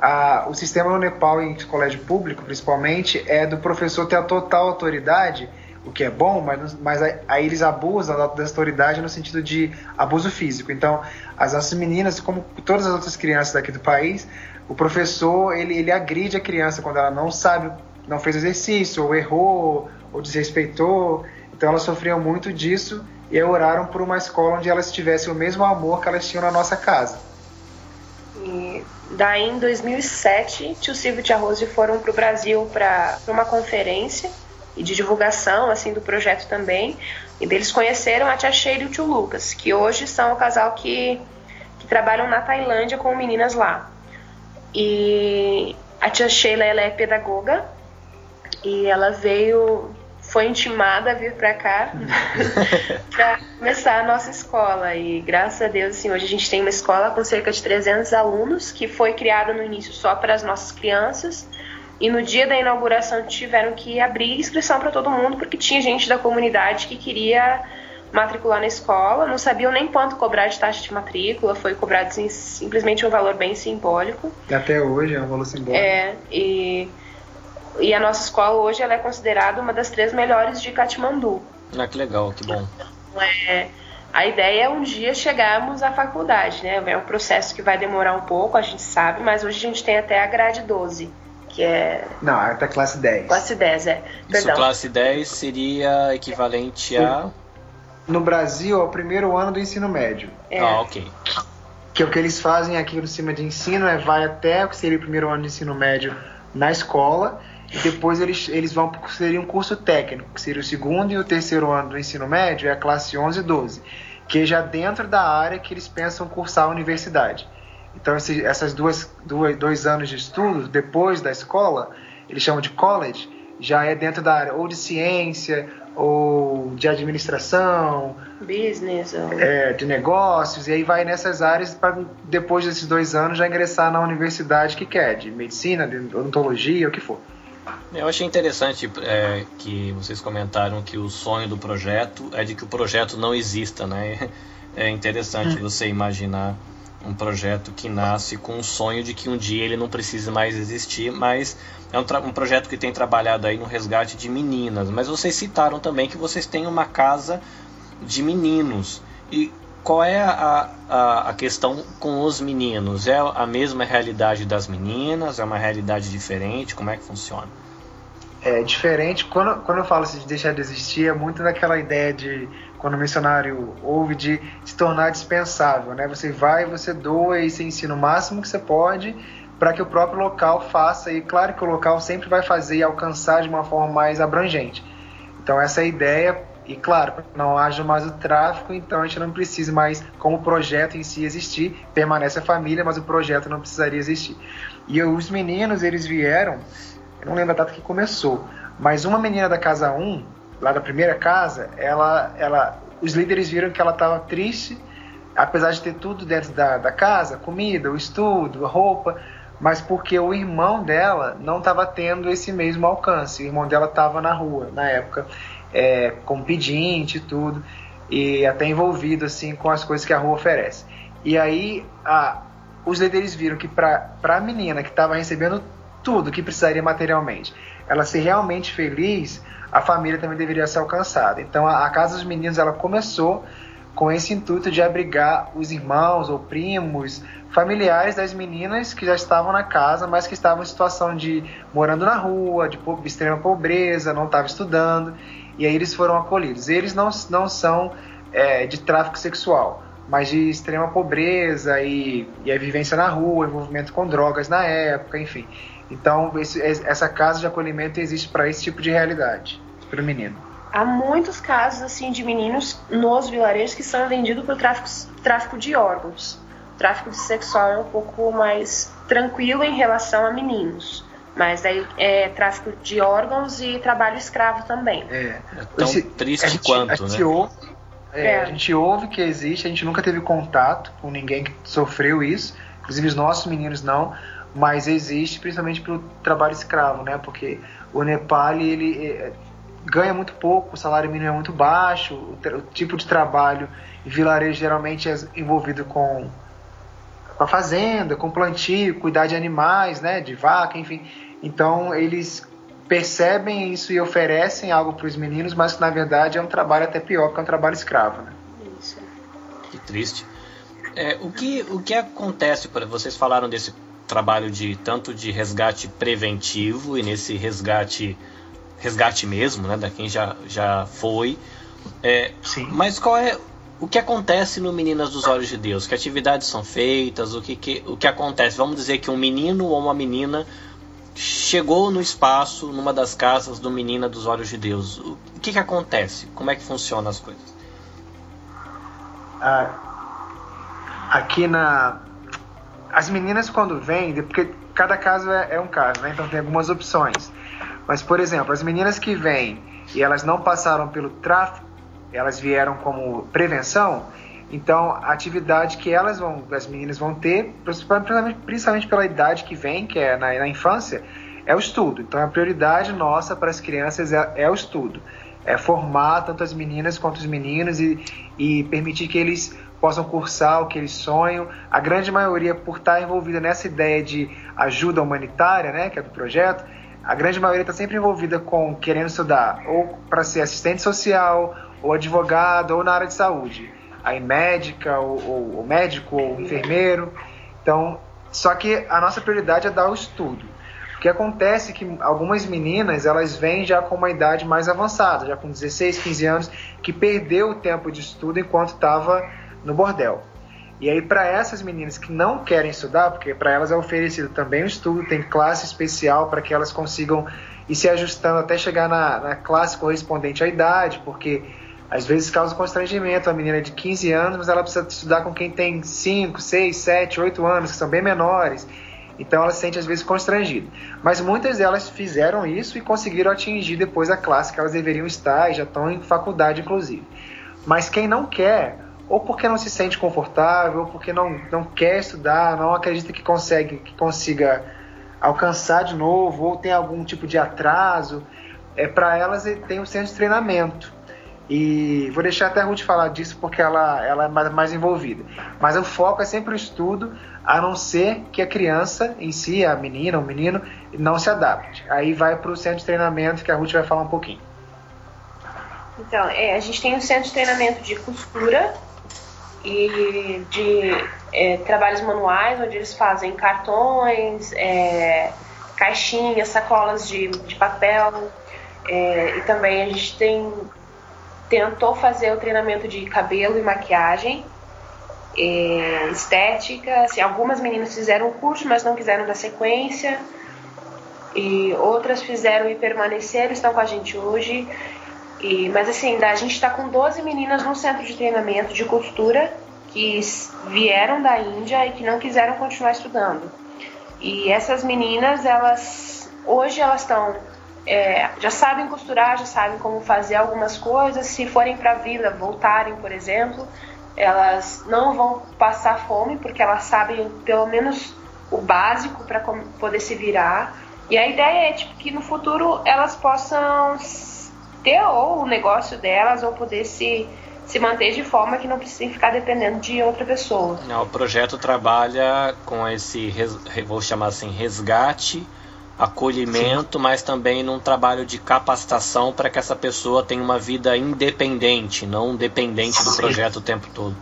a, o sistema no Nepal, em colégio público principalmente, é do professor ter a total autoridade, o que é bom, mas, mas aí eles abusam da, autoridade no sentido de abuso físico. Então, as nossas meninas, como todas as outras crianças daqui do país, o professor ele, ele agride a criança quando ela não sabe, não fez exercício, ou errou, ou desrespeitou. Então, elas sofriam muito disso e oraram por uma escola onde elas tivessem o mesmo amor que elas tinham na nossa casa. E daí, em 2007, tio Silvio e tia Rose foram para o Brasil para uma conferência e de divulgação assim do projeto também. E eles conheceram a tia Sheila e o tio Lucas, que hoje são o casal que, que trabalham na Tailândia com meninas lá. E a tia Sheila ela é pedagoga e ela veio, foi intimada a vir para cá para começar a nossa escola. E graças a Deus, assim, hoje a gente tem uma escola com cerca de 300 alunos que foi criada no início só para as nossas crianças. E no dia da inauguração tiveram que abrir inscrição para todo mundo porque tinha gente da comunidade que queria matricular na escola, não sabiam nem quanto cobrar de taxa de matrícula, foi cobrado assim, simplesmente um valor bem simbólico. Até hoje é um valor simbólico. É, e, e a nossa escola hoje ela é considerada uma das três melhores de Katmandu. Ah, que legal, que bom. Então, é, a ideia é um dia chegarmos à faculdade, né? É um processo que vai demorar um pouco, a gente sabe, mas hoje a gente tem até a grade 12 que é. Não, até classe 10. Classe 10, é. Perdão. Isso, classe 10 seria equivalente a no Brasil é o primeiro ano do ensino médio. É. Ah, ok. Que é o que eles fazem aqui no cima de ensino é vai até o que seria o primeiro ano de ensino médio na escola e depois eles, eles vão para seria um curso técnico, que seria o segundo e o terceiro ano do ensino médio, é a classe 11 e 12, que é já dentro da área que eles pensam cursar a universidade. Então, esse, essas duas, duas dois anos de estudo depois da escola, eles chamam de college, já é dentro da área ou de ciência ou de administração, business, ou... é, de negócios, e aí vai nessas áreas para depois desses dois anos já ingressar na universidade que quer, de medicina, de odontologia, o que for. Eu achei interessante é, que vocês comentaram que o sonho do projeto é de que o projeto não exista, né? É interessante hum. você imaginar um projeto que nasce com o sonho de que um dia ele não precise mais existir, mas é um, um, projeto que tem trabalhado aí no resgate de meninas. Mas vocês citaram também que vocês têm uma casa de meninos. E qual é a, a, a questão com os meninos? É a mesma realidade das meninas? É uma realidade diferente? Como é que funciona? É diferente. Quando, quando eu falo de deixar de existir, é muito daquela ideia de quando o missionário ouve de se tornar dispensável, né? Você vai, você doa e você ensina o máximo que você pode para que o próprio local faça e claro que o local sempre vai fazer e alcançar de uma forma mais abrangente. Então essa é ideia e claro, não haja mais o tráfico, então a gente não precisa mais como projeto em si existir, permanece a família, mas o projeto não precisaria existir. E os meninos, eles vieram, eu não lembro a data que começou, mas uma menina da casa 1 lá da primeira casa, ela, ela, os líderes viram que ela estava triste, apesar de ter tudo dentro da, da casa, comida, o estudo, a roupa, mas porque o irmão dela não estava tendo esse mesmo alcance. O irmão dela estava na rua na época, é, com pedinte e tudo, e até envolvido assim com as coisas que a rua oferece. E aí a, os líderes viram que para a menina que estava recebendo tudo que precisaria materialmente, ela ser realmente feliz, a família também deveria ser alcançada. Então a, a Casa dos Meninos ela começou com esse intuito de abrigar os irmãos ou primos, familiares das meninas que já estavam na casa, mas que estavam em situação de morando na rua, de extrema pobreza, não estavam estudando, e aí eles foram acolhidos. Eles não, não são é, de tráfico sexual, mas de extrema pobreza e, e a vivência na rua, envolvimento com drogas na época, enfim. Então, esse, essa casa de acolhimento existe para esse tipo de realidade, para o menino. Há muitos casos assim de meninos nos vilarejos que são vendidos por tráfico, tráfico de órgãos. O tráfico sexual é um pouco mais tranquilo em relação a meninos. Mas aí é tráfico de órgãos e trabalho escravo também. É, é tão Esse, triste gente, quanto, né? Ouve, é, é. A gente ouve que existe, a gente nunca teve contato com ninguém que sofreu isso, inclusive os nossos meninos não, mas existe principalmente pelo trabalho escravo, né? Porque o Nepal ele é, ganha muito pouco, o salário mínimo é muito baixo, o, o tipo de trabalho em vilarejo geralmente é envolvido com, com a fazenda, com plantio, cuidar de animais, né? De vaca, enfim. Então eles percebem isso e oferecem algo para os meninos, mas que na verdade é um trabalho até pior, porque é um trabalho escravo, né? Isso. Que triste. É, o, que, o que acontece, vocês falaram desse trabalho de tanto de resgate preventivo e nesse resgate resgate mesmo, né, da quem já, já foi. É, Sim. Mas qual é o que acontece no Meninas dos Olhos de Deus? Que atividades são feitas? O que, que, o que acontece? Vamos dizer que um menino ou uma menina chegou no espaço, numa das casas do Menina dos Olhos de Deus. O que, que acontece? Como é que funcionam as coisas? Ah, aqui na, as meninas quando vêm, porque cada caso é, é um caso, né? Então tem algumas opções. Mas, por exemplo, as meninas que vêm e elas não passaram pelo tráfico, elas vieram como prevenção, então a atividade que elas vão, as meninas vão ter, principalmente, principalmente pela idade que vem, que é na, na, infância, é o estudo. Então a prioridade nossa para as crianças é, é o estudo. É formar tanto as meninas quanto os meninos e, e permitir que eles possam cursar o que eles sonham. A grande maioria, por estar envolvida nessa ideia de ajuda humanitária, né, que é do projeto, a grande maioria está sempre envolvida com querendo estudar ou para ser assistente social, ou advogado, ou na área de saúde. Aí médica, ou, ou, médico, ou enfermeiro. Então, só que a nossa prioridade é dar o estudo. O que acontece é que algumas meninas, elas vêm já com uma idade mais avançada, já com 16, 15 anos, que perdeu o tempo de estudo enquanto estava no bordel. E aí, para essas meninas que não querem estudar, porque para elas é oferecido também o estudo, tem classe especial para que elas consigam ir se ajustando até chegar na, na, classe correspondente à idade, porque às vezes causa constrangimento. A menina é de 15 anos, mas ela precisa estudar com quem tem 5, 6, 7, 8 anos, que são bem menores. Então ela se sente às vezes constrangida. Mas muitas delas fizeram isso e conseguiram atingir depois a classe que elas deveriam estar e já estão em faculdade, inclusive. Mas quem não quer, ou porque não se sente confortável, ou porque não, não quer estudar, não acredita que consegue que consiga alcançar de novo, ou tem algum tipo de atraso, é para elas tem um centro de treinamento. E vou deixar até a Ruth falar disso porque ela, ela é mais, mais envolvida. Mas o foco é sempre o estudo, a não ser que a criança em si, a menina, o menino, não se adapte. Aí vai para o centro de treinamento que a Ruth vai falar um pouquinho. Então, é, a gente tem um centro de treinamento de costura, e de é, trabalhos manuais, onde eles fazem cartões, é, caixinhas, sacolas de, de papel. É, e também a gente tem tentou fazer o treinamento de cabelo e maquiagem, é, estética. Assim, algumas meninas fizeram o curso, mas não quiseram dar sequência. E outras fizeram e permaneceram, estão com a gente hoje. E, mas assim, a gente está com 12 meninas no centro de treinamento de costura que vieram da Índia e que não quiseram continuar estudando. E essas meninas, elas hoje elas estão é, já sabem costurar, já sabem como fazer algumas coisas. Se forem para a vila, voltarem, por exemplo, elas não vão passar fome porque elas sabem pelo menos o básico para poder se virar. E a ideia é tipo, que no futuro elas possam ter ou o negócio delas ou poder se, se manter de forma que não precisem ficar dependendo de outra pessoa. o projeto trabalha com esse, vou chamar assim, resgate, acolhimento, Sim. mas também num trabalho de capacitação para que essa pessoa tenha uma vida independente, não dependente Sim. do projeto o tempo todo.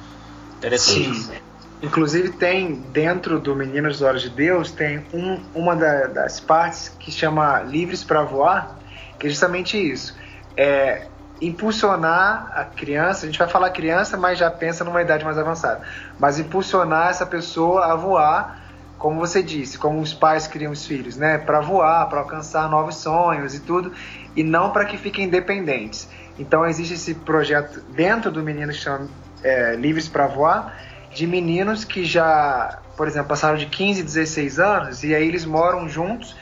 Interessante. Sim. Inclusive tem dentro do Meninos dos Olhos de Deus tem um, uma da, das partes que chama Livres para Voar, que é justamente isso é, impulsionar a criança, a gente vai falar criança, mas já pensa numa idade mais avançada, mas impulsionar essa pessoa a voar, como você disse, como os pais criam os filhos, né, para voar, para alcançar novos sonhos e tudo, e não para que fiquem dependentes. Então existe esse projeto dentro do menino que chama é, Livres para Voar, de meninos que já, por exemplo, passaram de 15, 16 anos e aí eles moram juntos,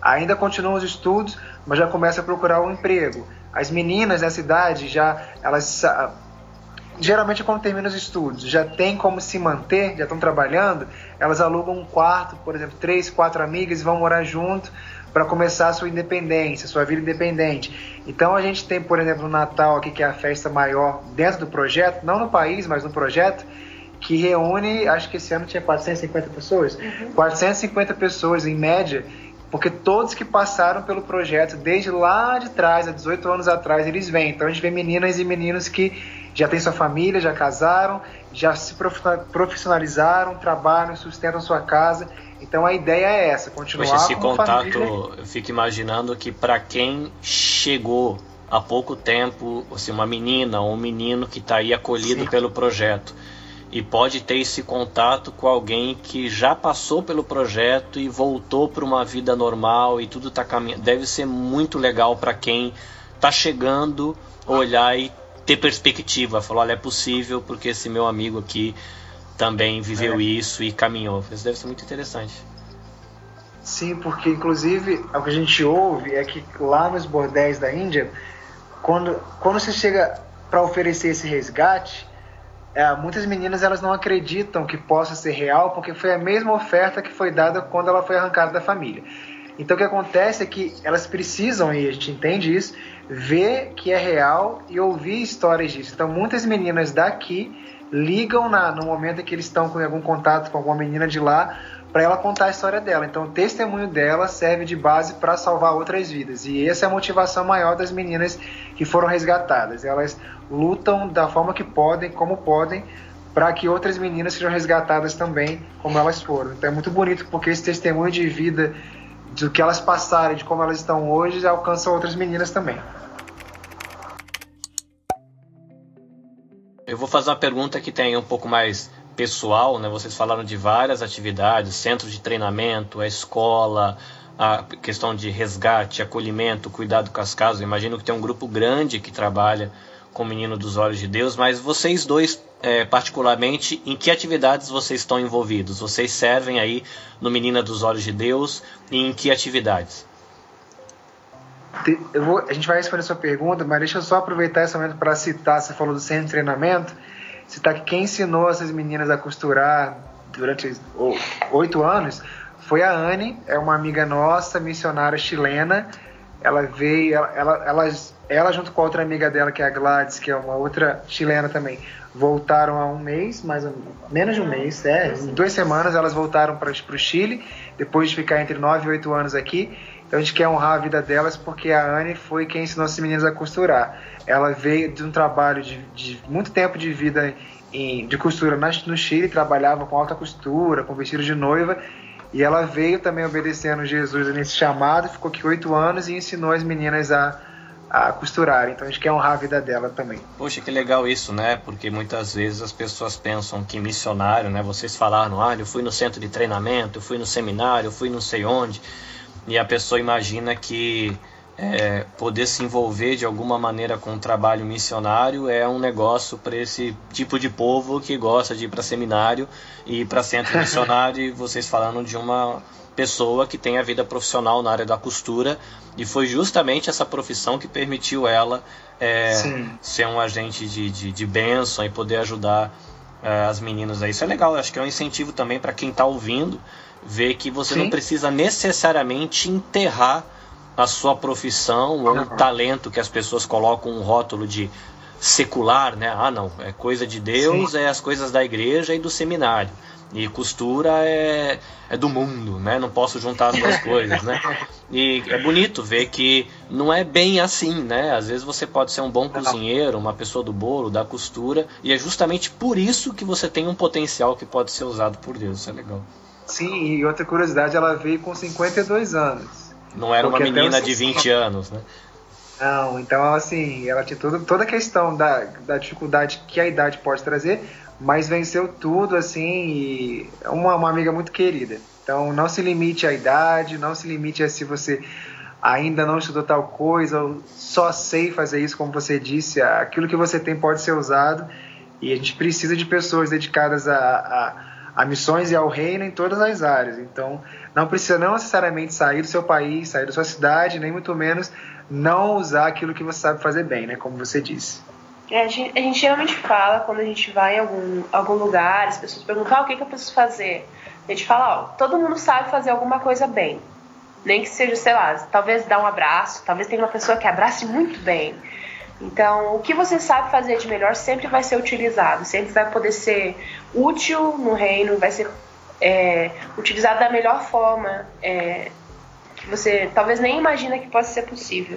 ainda continuam os estudos, mas já começam a procurar um emprego as meninas nessa idade já, elas geralmente quando terminam os estudos, já tem como se manter, já estão trabalhando, elas alugam um quarto, por exemplo, três, quatro amigas e vão morar junto para começar a sua independência, sua vida independente. Então a gente tem, por exemplo, o Natal aqui, que é a festa maior dentro do projeto, não no país, mas no projeto, que reúne, acho que esse ano tinha 450 pessoas, uhum. 450 pessoas em média, porque todos que passaram pelo projeto desde lá de trás, há 18 anos atrás, eles vêm. Então a gente vê meninas e meninos que já têm sua família, já casaram, já se profissionalizaram, trabalham, sustentam sua casa. Então a ideia é essa, continuar Poxa, esse com contato, família. eu fico imaginando que para quem chegou há pouco tempo, assim, uma menina ou um menino que está aí acolhido Sim. pelo projeto, e pode ter esse contato com alguém que já passou pelo projeto e voltou para uma vida normal e tudo está caminhando. Deve ser muito legal para quem está chegando olhar e ter perspectiva. Falar, olha, é possível porque esse meu amigo aqui também viveu é. isso e caminhou. Isso deve ser muito interessante. Sim, porque inclusive o que a gente ouve é que lá nos bordéis da Índia, quando, quando você chega para oferecer esse resgate, é, muitas meninas elas não acreditam que possa ser real, porque foi a mesma oferta que foi dada quando ela foi arrancada da família. Então o que acontece é que elas precisam, e a gente entende isso, ver que é real e ouvir histórias disso. Então muitas meninas daqui ligam na, no momento em que eles estão com algum contato com alguma menina de lá para ela contar a história dela. Então o testemunho dela serve de base para salvar outras vidas. E essa é a motivação maior das meninas que foram resgatadas. Elas lutam da forma que podem, como podem, para que outras meninas sejam resgatadas também, como elas foram. Então é muito bonito porque esse testemunho de vida do que elas passaram, de como elas estão hoje, alcança outras meninas também. Eu vou fazer uma pergunta que tem um pouco mais pessoal, né? Vocês falaram de várias atividades, centro de treinamento, a escola, a questão de resgate, acolhimento, cuidado com as casas. Eu imagino que tem um grupo grande que trabalha com o Menino dos Olhos de Deus, mas vocês dois, é, particularmente, em que atividades vocês estão envolvidos? Vocês servem aí no Menina dos Olhos de Deus e em que atividades? Vou, a gente vai responder a sua pergunta, mas deixa eu só aproveitar esse momento para citar, você falou do centro de treinamento, citar que quem ensinou essas meninas a costurar durante oito anos foi a Anne, é uma amiga nossa, missionária chilena, ela veio, ela, ela, elas ela junto com a outra amiga dela, que é a Gladys, que é uma outra chilena também, voltaram há um mês, mais ou menos de um mês, é, em duas semanas elas voltaram para o Chile, depois de ficar entre 9 e 8 anos aqui. Então a gente quer honrar a vida delas porque a Anne foi quem ensinou as meninas a costurar. Ela veio de um trabalho de, de muito tempo de vida em, de costura no Chile, trabalhava com alta costura, com vestido de noiva, e ela veio também obedecendo Jesus nesse chamado, ficou aqui oito anos e ensinou as meninas a a costurar. Então a gente quer honrar a vida dela também. Poxa, que legal isso, né? Porque muitas vezes as pessoas pensam que missionário, né? Vocês falaram, ah, eu fui no centro de treinamento, eu fui no seminário, eu fui não sei onde. E a pessoa imagina que é, poder se envolver de alguma maneira com o trabalho missionário é um negócio para esse tipo de povo que gosta de ir para seminário e ir para centro missionário. e vocês falando de uma pessoa que tem a vida profissional na área da costura e foi justamente essa profissão que permitiu ela é, ser um agente de, de, de bênção e poder ajudar é, as meninas aí. Isso é legal, acho que é um incentivo também para quem está ouvindo ver que você Sim. não precisa necessariamente enterrar a sua profissão ou o talento que as pessoas colocam um rótulo de secular, né? Ah, não, é coisa de Deus, Sim. é as coisas da igreja e do seminário. E costura é, é do mundo, né? Não posso juntar as duas coisas, né? E é bonito ver que não é bem assim, né? Às vezes você pode ser um bom cozinheiro, uma pessoa do bolo, da costura, e é justamente por isso que você tem um potencial que pode ser usado por Deus. Isso é legal. Sim, e outra curiosidade, ela veio com 52 anos. Não era uma menina de 20 anos, né? Não, então assim, ela tinha toda, toda a questão da, da dificuldade que a idade pode trazer, mas venceu tudo, assim, e é uma, uma amiga muito querida. Então não se limite à idade, não se limite a se você ainda não estudou tal coisa, ou só sei fazer isso, como você disse, aquilo que você tem pode ser usado, e a gente precisa de pessoas dedicadas a, a, a missões e ao reino em todas as áreas. Então não precisa não necessariamente sair do seu país, sair da sua cidade, nem muito menos não usar aquilo que você sabe fazer bem, né, como você disse. É, a, gente, a, gente, geralmente fala quando a gente vai em algum, algum lugar, as pessoas perguntam ah, o que, que eu preciso fazer. A gente fala, ó, todo mundo sabe fazer alguma coisa bem. Nem que seja, sei lá, talvez dar um abraço, talvez tenha uma pessoa que abrace muito bem. Então, o que você sabe fazer de melhor sempre vai ser utilizado, sempre vai poder ser útil no reino, vai ser é, utilizado da melhor forma é, que você talvez nem imagina que possa ser possível.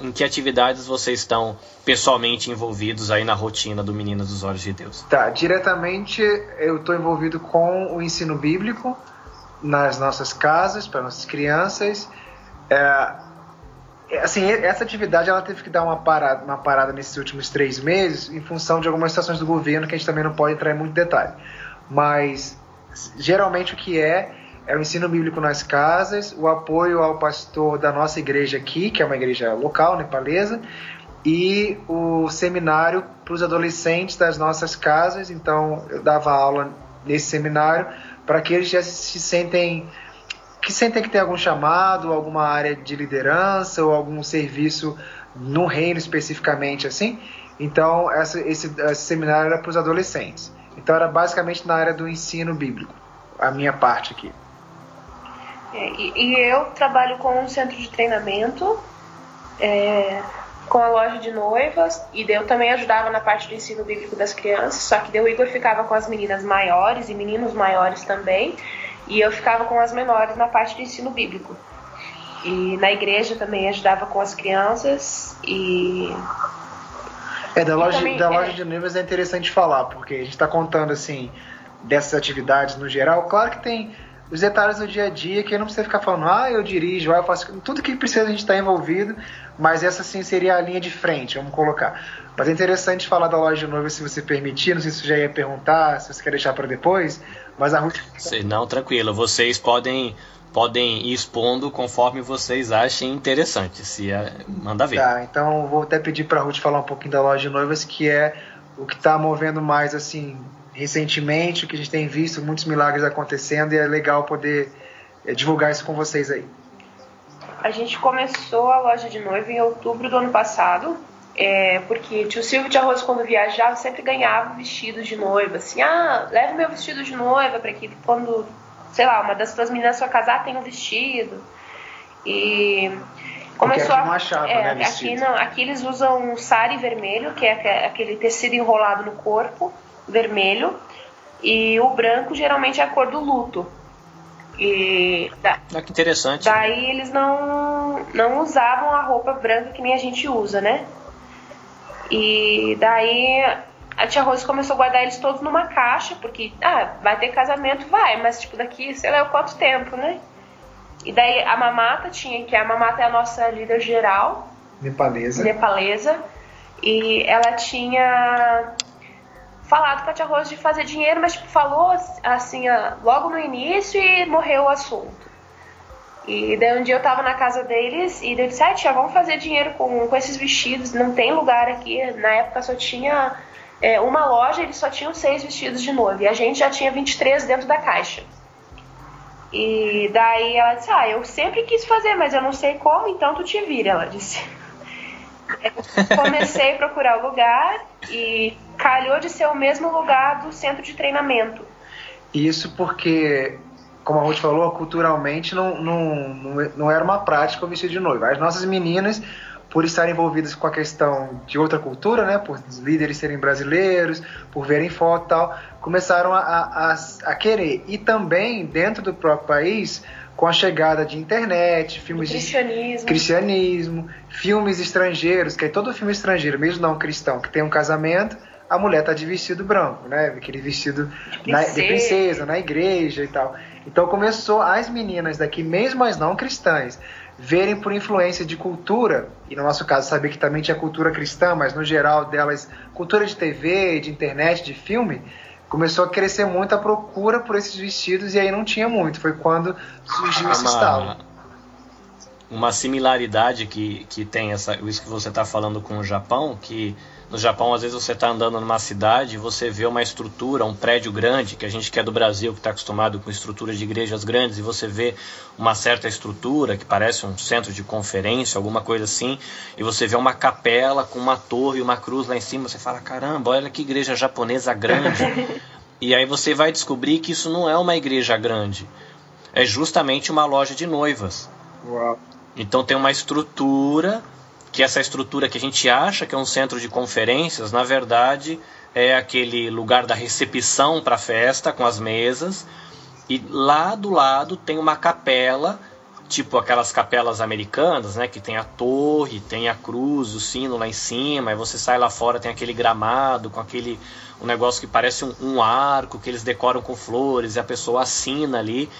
Em que atividades vocês estão pessoalmente envolvidos aí na rotina do Menino dos Olhos de Deus? Tá, diretamente eu estou envolvido com o ensino bíblico nas nossas casas, para nossas crianças. É, assim, essa atividade ela teve que dar uma parada, uma parada nesses últimos três meses em função de algumas situações do governo que a gente também não pode entrar em muito detalhe. Mas geralmente o que é é o ensino bíblico nas casas, o apoio ao pastor da nossa igreja aqui, que é uma igreja local, nepalesa, e o seminário para os adolescentes das nossas casas. Então, eu dava aula nesse seminário para que eles já se sentem que sentem que tem algum chamado, alguma área de liderança ou algum serviço no reino especificamente assim. Então, essa, esse, esse seminário era para os adolescentes. Então, era basicamente na área do ensino bíblico, a minha parte aqui. É, e, e, eu trabalho com um centro de treinamento, é, com a loja de noivas, e eu também ajudava na parte do ensino bíblico das crianças, só que o Igor ficava com as meninas maiores e meninos maiores também, e eu ficava com as menores na parte do ensino bíblico. E na igreja também ajudava com as crianças e é, da loja, também, da loja é... de noivas é interessante falar, porque a gente está contando assim dessas atividades no geral. Claro que tem os detalhes do dia a dia que não precisa ficar falando, ah, eu dirijo, ah, eu faço. Tudo que precisa a gente está envolvido, mas essa sim seria a linha de frente, vamos colocar. Mas é interessante falar da loja de noivas se você permitir. Não sei se você já ia perguntar, se você quer deixar para depois, mas a Ruth. Não, tranquilo. Vocês podem podem ir expondo conforme vocês achem interessante. Se é, manda ver. Tá, então vou até pedir para a Ruth falar um pouquinho da loja de noivas, que é o que está movendo mais assim recentemente, o que a gente tem visto muitos milagres acontecendo e é legal poder é, divulgar isso com vocês aí. A gente começou a loja de noiva em outubro do ano passado, é, porque tio Silvio de Arroz, quando viajava, sempre ganhava vestidos de noiva. Assim, ah, leva meu vestido de noiva para que quando sei lá, uma das suas meninas for casar tem um vestido. E começou aqui não achava, é, né, aqui, não, aqui eles usam um sari vermelho, que é aquele tecido enrolado no corpo, vermelho, e o branco geralmente é a cor do luto. E da, ah, que interessante. Daí eles não, não usavam a roupa branca que nem a gente usa, né? E daí a tia Rose começou a guardar eles todos numa caixa, porque, ah, vai ter casamento, vai, mas tipo, daqui, sei lá, quanto tempo, né? E daí a Mamata tinha, que a Mamata é a nossa líder geral. Nepalesa. Nepalesa. E ela tinha falado pra tia Rose de fazer dinheiro, mas tipo, falou assim, logo no início e morreu o assunto. E daí um dia eu tava na casa deles e eu disse, ah, tia, vamos fazer dinheiro com, com esses vestidos, não tem lugar aqui. Na época só tinha é, uma loja eles só tinham seis vestidos de noiva e a gente já tinha 23 dentro da caixa. E daí ela disse: Ah, eu sempre quis fazer, mas eu não sei como, então tu te vira. Ela disse. Eu comecei a procurar o lugar e calhou de ser o mesmo lugar do centro de treinamento. Isso porque, como a Ruth falou, culturalmente não, não, não, não era uma prática o vestido de noiva. As nossas meninas por estarem envolvidas com a questão de outra cultura, né, por líderes serem brasileiros, por verem foto e tal, começaram a, a, a, querer. E também, dentro do próprio país, com a chegada de internet, filmes cristianismo. de cristianismo, filmes estrangeiros, que é todo filme estrangeiro, mesmo não cristão, que tem um casamento, a mulher tá de vestido branco, né? Aquele vestido de princesa. Na, de princesa, na igreja e tal. Então começou as meninas daqui, mesmo as não cristãs, verem por influência de cultura, e no nosso caso saber que também tinha cultura cristã, mas no geral delas, cultura de TV, de internet, de filme, começou a crescer muito a procura por esses vestidos e aí não tinha muito. Foi quando surgiu esse estalo. Uma similaridade que, que tem essa, isso que você está falando com o Japão, que no Japão, às vezes você está andando numa cidade e você vê uma estrutura, um prédio grande, que a gente que é do Brasil, que está acostumado com estruturas de igrejas grandes, e você vê uma certa estrutura que parece um centro de conferência, alguma coisa assim, e você vê uma capela com uma torre e uma cruz lá em cima, você fala: caramba, olha que igreja japonesa grande. e aí você vai descobrir que isso não é uma igreja grande, é justamente uma loja de noivas. Uau. Então tem uma estrutura que essa estrutura que a gente acha que é um centro de conferências, na verdade é aquele lugar da recepção para a festa com as mesas. E lá do lado tem uma capela, tipo aquelas capelas americanas, né, que tem a torre, tem a cruz, o sino lá em cima, e você sai lá fora tem aquele gramado com aquele um negócio que parece um, um arco que eles decoram com flores e a pessoa assina ali.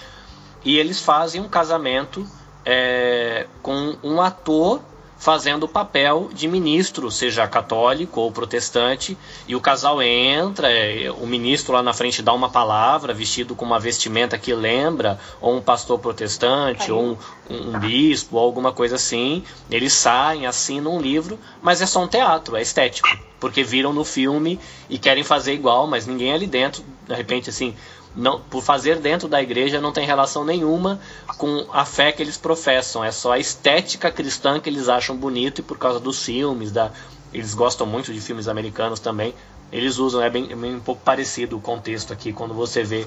E eles fazem um casamento é, com um ator fazendo o papel de ministro, seja católico ou protestante, e o casal entra, é, o ministro lá na frente dá uma palavra, vestido com uma vestimenta que lembra ou um pastor protestante, ou um, um, um bispo, ou alguma coisa assim. Eles saem, assinam um livro, mas é só um teatro, é estético, porque viram no filme e querem fazer igual, mas ninguém ali dentro, de repente, assim, não, por fazer dentro da igreja não tem relação nenhuma com a fé que eles professam. É só a estética cristã que eles acham bonito e por causa dos filmes, da, eles gostam muito de filmes americanos também. Eles usam, é bem, é bem um pouco parecido o contexto aqui quando você vê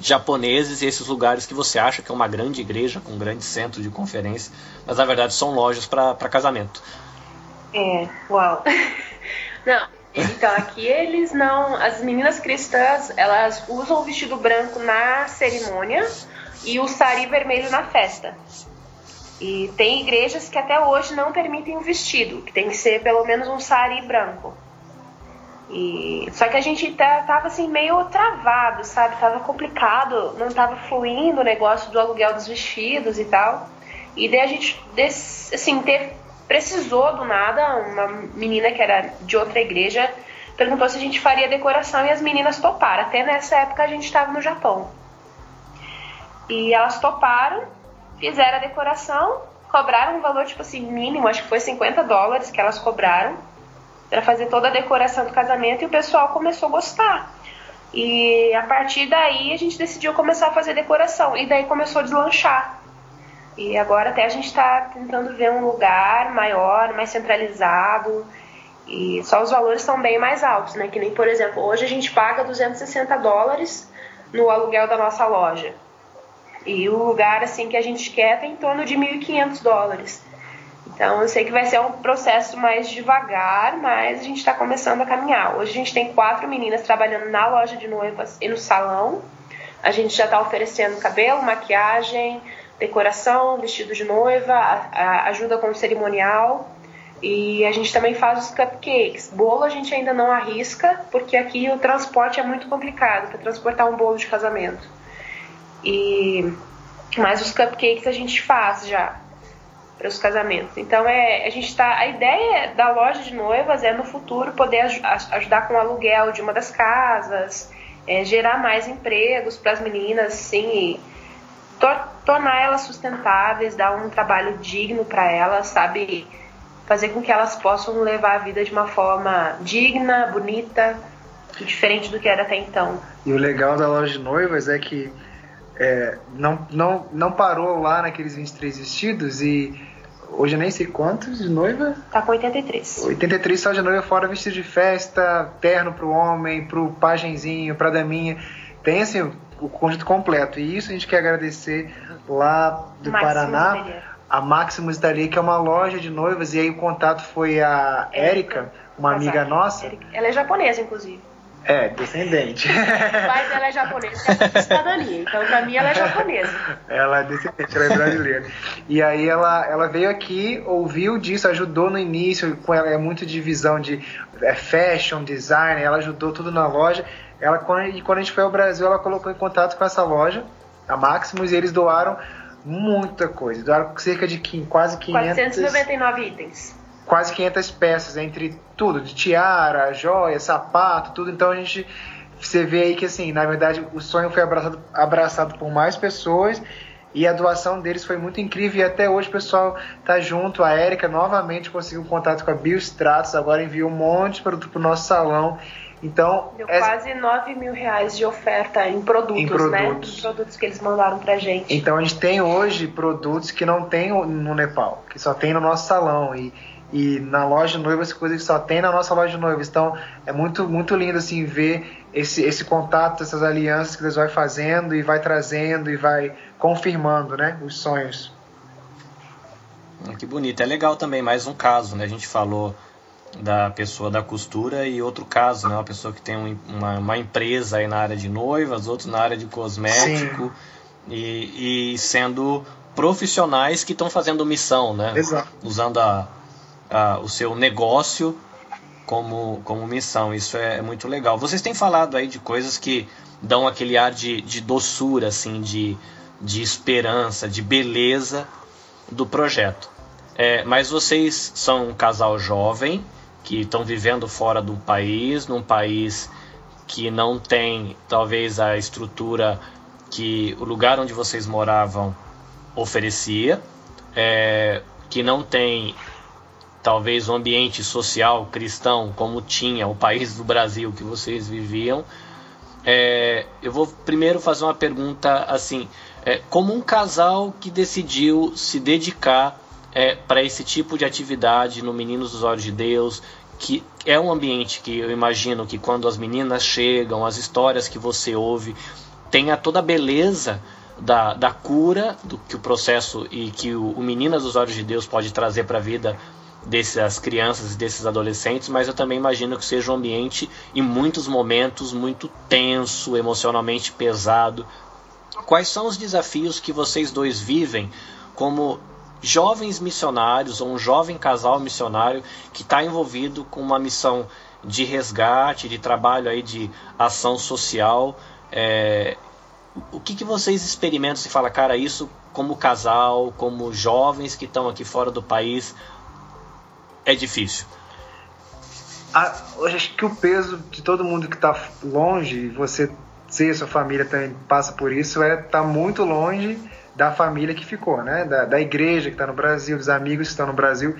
japoneses e esses lugares que você acha que é uma grande igreja com um grande centro de conferência, mas na verdade são lojas para casamento. É, uau. Não, então aqui eles não, as meninas cristãs elas usam o vestido branco na cerimônia e o sari vermelho na festa. E tem igrejas que até hoje não permitem o vestido, que tem que ser pelo menos um sari branco. E só que a gente tá, tava assim meio travado, sabe? Tava complicado, não tava fluindo o negócio do aluguel dos vestidos e tal. E daí a gente assim, ter, precisou do nada, uma menina que era de outra igreja perguntou se a gente faria decoração e as meninas toparam. Até nessa época a gente estava no Japão. E elas toparam, fizeram a decoração, cobraram um valor tipo assim mínimo, acho que foi 50 dólares que elas cobraram para fazer toda a decoração do casamento e o pessoal começou a gostar. E a partir daí a gente decidiu começar a fazer decoração e daí começou a deslanchar. E agora até a gente está tentando ver um lugar maior, mais centralizado. E só os valores são bem mais altos, né? Que nem, por exemplo, hoje a gente paga 260 dólares no aluguel da nossa loja. E o lugar assim que a gente quer tem em torno de 1.500 dólares. Então eu sei que vai ser um processo mais devagar, mas a gente está começando a caminhar. Hoje a gente tem quatro meninas trabalhando na loja de noivas e no salão. A gente já está oferecendo cabelo, maquiagem, decoração, vestido de noiva, ajuda com o cerimonial. E a gente também faz os cupcakes. Bolo a gente ainda não arrisca, porque aqui o transporte é muito complicado para transportar um bolo de casamento. E mas os cupcakes a gente faz já para os casamentos. Então é a gente está a ideia da loja de noivas é no futuro poder aj ajudar com o aluguel de uma das casas, é, gerar mais empregos para as meninas, sim, tor tornar elas sustentáveis, dar um trabalho digno para elas, sabe, fazer com que elas possam levar a vida de uma forma digna, bonita, diferente do que era até então. E o legal da loja de noivas é que é, não, não, não parou lá naqueles 23 vestidos e hoje eu nem sei quantos de noiva. Tá com 83. 83 só de noiva, fora vestido de festa, terno pro homem, pro pagenzinho, pra daminha. Tem assim o conjunto completo. E isso a gente quer agradecer lá do Maximus Paraná. A Maximus Dali, que é uma loja de noivas, e aí o contato foi a Érica, uma amiga nossa. Ela é japonesa, inclusive. É, descendente. O pai dela é japonês, é cidadania. Então, pra mim, ela é japonesa. Ela é descendente, ela é brasileira. E aí ela, ela veio aqui, ouviu disso, ajudou no início, com ela é muito de visão de é, fashion, design, ela ajudou tudo na loja. Ela, e quando a gente foi ao Brasil, ela colocou em contato com essa loja, a Maximus, e eles doaram muita coisa. Doaram cerca de quase 500... 499 itens quase 500 peças entre tudo, de tiara, joia, sapato, tudo. Então a gente você vê aí que assim, na verdade, o sonho foi abraçado, abraçado por mais pessoas e a doação deles foi muito incrível e até hoje o pessoal tá junto. A Érica novamente conseguiu contato com a Biostratos, agora enviou um monte de produto pro nosso salão. Então, Deu é... quase 9 mil reais de oferta em produtos, em produtos, né? Em produtos que eles mandaram pra gente. Então a gente tem hoje produtos que não tem no Nepal, que só tem no nosso salão. E, e na loja de noivas coisas que só tem na nossa loja de noivas. Então é muito muito lindo assim ver esse, esse contato, essas alianças que Deus vai fazendo e vai trazendo e vai confirmando, né, os sonhos. Ah, que bonito. É legal também mais um caso, né? A gente falou da pessoa da costura e outro caso, né? Uma pessoa que tem um, uma, uma empresa aí na área de noivas, outros na área de cosmético e, e, sendo profissionais que estão fazendo missão, né? Exato. Usando a, uh, o seu negócio como, como missão. Isso é, é, muito legal. Vocês têm falado aí de coisas que dão aquele ar de, de doçura, assim, de, de esperança, de beleza do projeto. É, mas vocês são um casal jovem que estão vivendo fora do país, num país que não tem talvez a estrutura que o lugar onde vocês moravam oferecia, é, que não tem talvez o ambiente social cristão como tinha o país do Brasil que vocês viviam. É, eu vou primeiro fazer uma pergunta assim: é, como um casal que decidiu se dedicar é, para esse tipo de atividade no Meninos dos Olhos de Deus, que é um ambiente que eu imagino que quando as meninas chegam, as histórias que você ouve, tenha toda a beleza da, da cura do que o processo e que o, o Meninas dos Olhos de Deus pode trazer para a vida dessas crianças e desses adolescentes, mas eu também imagino que seja um ambiente em muitos momentos muito tenso, emocionalmente pesado. Quais são os desafios que vocês dois vivem como jovens missionários ou um jovem casal missionário que está envolvido com uma missão de resgate, de trabalho aí de ação social? É, o que, que vocês experimentam se fala, cara, isso como casal, como jovens que estão aqui fora do país, é difícil? Ah, acho que o peso de todo mundo que está longe, você ser sua família também passa por isso, é estar tá muito longe da família que ficou, né? Da, da igreja que está no Brasil, dos amigos que estão no Brasil.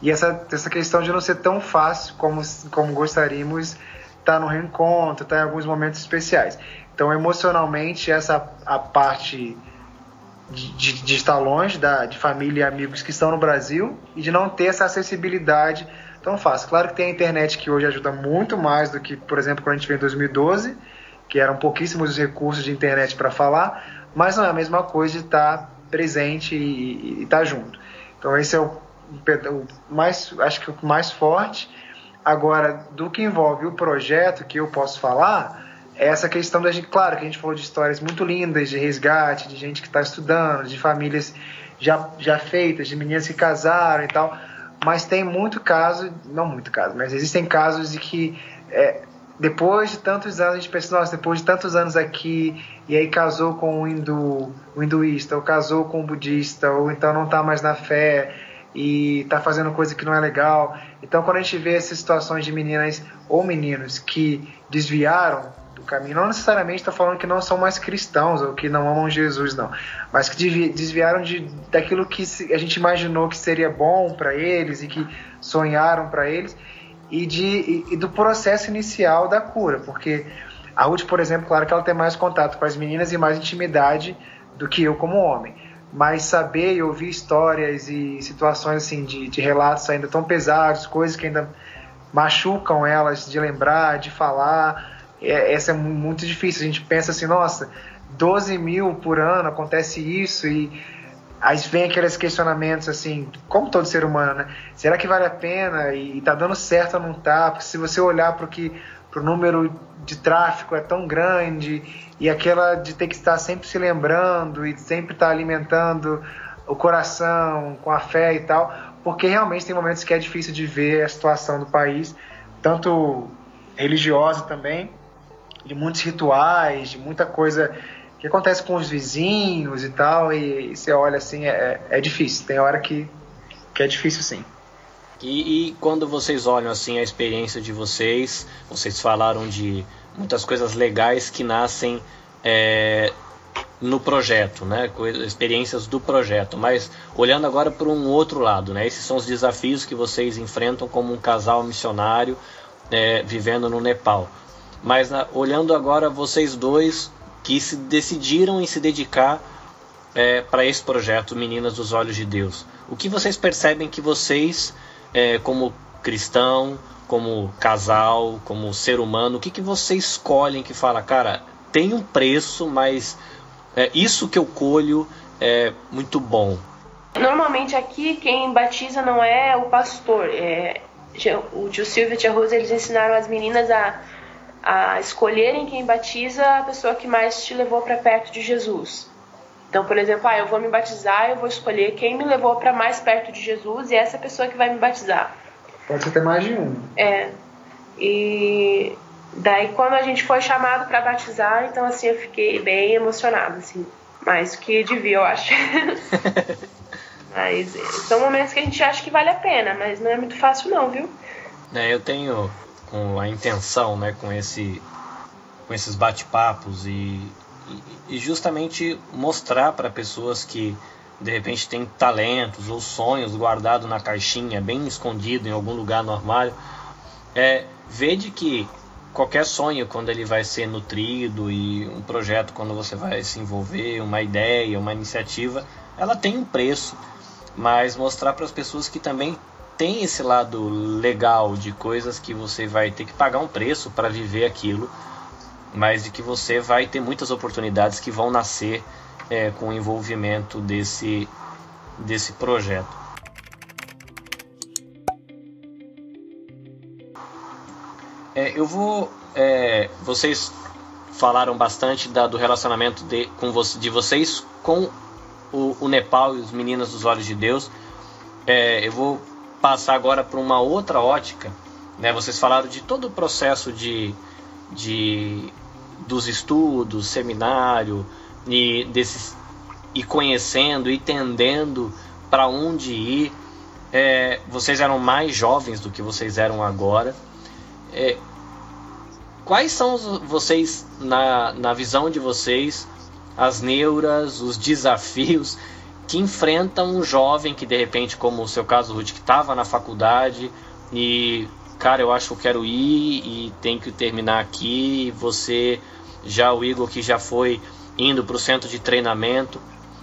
E essa, essa questão de não ser tão fácil como, como gostaríamos estar tá no reencontro, estar tá em alguns momentos especiais. Então, emocionalmente, essa a parte de, de, de, estar longe da, de família e amigos que estão no Brasil e de não ter essa acessibilidade tão fácil. Claro que tem a internet que hoje ajuda muito mais do que, por exemplo, quando a gente veio em 2012, que eram pouquíssimos os recursos de internet para falar, mas não é a mesma coisa de estar presente e, estar junto. Então esse é o, o mais, acho que o mais forte. Agora, do que envolve o projeto que eu posso falar, essa questão da gente, claro que a gente falou de histórias muito lindas, de resgate, de gente que está estudando, de famílias já, já feitas, de meninas que casaram e tal, mas tem muito caso, não muito caso, mas existem casos de que é, depois de tantos anos a gente pensa, nossa, depois de tantos anos aqui, e aí casou com o hindu, o hinduísta, ou casou com o budista, ou então não está mais na fé e está fazendo coisa que não é legal. Então quando a gente vê essas situações de meninas ou meninos que desviaram caminho. Não necessariamente está falando que não são mais cristãos ou que não amam Jesus, não. Mas que desviaram de, daquilo que a gente imaginou que seria bom para eles e que sonharam para eles e, de, e, e do processo inicial da cura. Porque a Ruth, por exemplo, claro que ela tem mais contato com as meninas e mais intimidade do que eu como homem. Mas saber e ouvir histórias e situações assim de, de relatos ainda tão pesados, coisas que ainda machucam elas de lembrar, de falar, é, essa é muito difícil. A gente pensa assim, nossa, 12 mil por ano, acontece isso e aí vem aqueles questionamentos assim, como todo ser humano, né? Será que vale a pena e, tá dando certo ou não tá? Porque se você olhar para o que pro número de tráfego é tão grande e aquela de ter que estar sempre se lembrando e sempre estar alimentando o coração com a fé e tal, porque realmente tem momentos que é difícil de ver a situação do país, tanto religiosa também, de muitos rituais, de muita coisa que acontece com os vizinhos e tal, e, e você olha assim, é, é difícil, tem hora que, que é difícil sim. E, e, quando vocês olham assim a experiência de vocês, vocês falaram de muitas coisas legais que nascem é, no projeto, né? Experiências do projeto. Mas olhando agora por um outro lado, né? Esses são os desafios que vocês enfrentam como um casal missionário é, vivendo no Nepal. Mas na, olhando agora vocês dois que se decidiram em se dedicar é, para esse projeto Meninas dos Olhos de Deus, o que vocês percebem que vocês, é, como cristão, como casal, como ser humano, o que, que vocês escolhem que fala, cara, tem um preço, mas é, isso que eu colho é muito bom? Normalmente aqui quem batiza não é o pastor, é, o tio Silvio e a tia Rosa eles ensinaram as meninas a a escolherem quem batiza a pessoa que mais te levou para perto de Jesus. Então, por exemplo, ah, eu vou me batizar, eu vou escolher quem me levou para mais perto de Jesus e essa pessoa que vai me batizar. Pode ter mais de um. É. E daí quando a gente foi chamado para batizar, então assim eu fiquei bem emocionada, assim, mais do que devia, eu acho. mas são momentos que a gente acha que vale a pena, mas não é muito fácil não, viu? É, eu tenho com a intenção, né, com esse com esses bate-papos e, e, justamente mostrar para pessoas que de repente têm talentos ou sonhos guardados na caixinha, bem escondido em algum lugar no armário, é ver de que qualquer sonho quando ele vai ser nutrido e um projeto quando você vai se envolver, uma ideia, uma iniciativa, ela tem um preço, mas mostrar para as pessoas que também tem esse lado legal de coisas que você vai ter que pagar um preço para viver aquilo, mas de que você vai ter muitas oportunidades que vão nascer é, com o envolvimento desse, desse projeto. É, eu vou. É, vocês falaram bastante da, do relacionamento de, com de vocês com o, o, Nepal e os Meninas dos Olhos de Deus. É, eu vou passar agora para uma outra ótica. Né? Vocês falaram de todo o processo de, de dos estudos, seminário e desses e conhecendo e entendendo para onde ir. É, vocês eram mais jovens do que vocês eram agora. É, quais são vocês, na, na visão de vocês, as neuras, os desafios que enfrenta um jovem que de repente, como o seu caso, Ruth, que estava na faculdade e, cara, eu acho que eu quero ir e tem que terminar aqui. Você, já o Igor, que já foi indo para o centro de treinamento.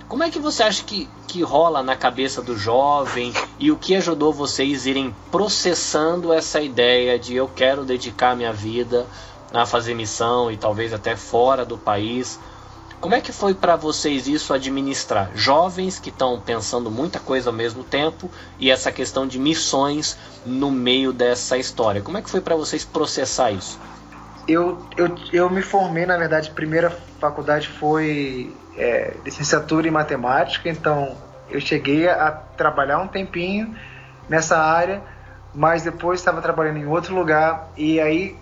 Como é que você acha que, que rola na cabeça do jovem e o que ajudou vocês irem processando essa ideia de eu quero dedicar minha vida a fazer missão e talvez até fora do país? Como é que foi para vocês isso administrar? Jovens que estão pensando muita coisa ao mesmo tempo e essa questão de missões no meio dessa história. Como é que foi para vocês processar isso? Eu, eu, eu me formei, na verdade, a primeira faculdade foi é, licenciatura em matemática, então eu cheguei a trabalhar um tempinho nessa área, mas depois estava trabalhando em outro lugar e aí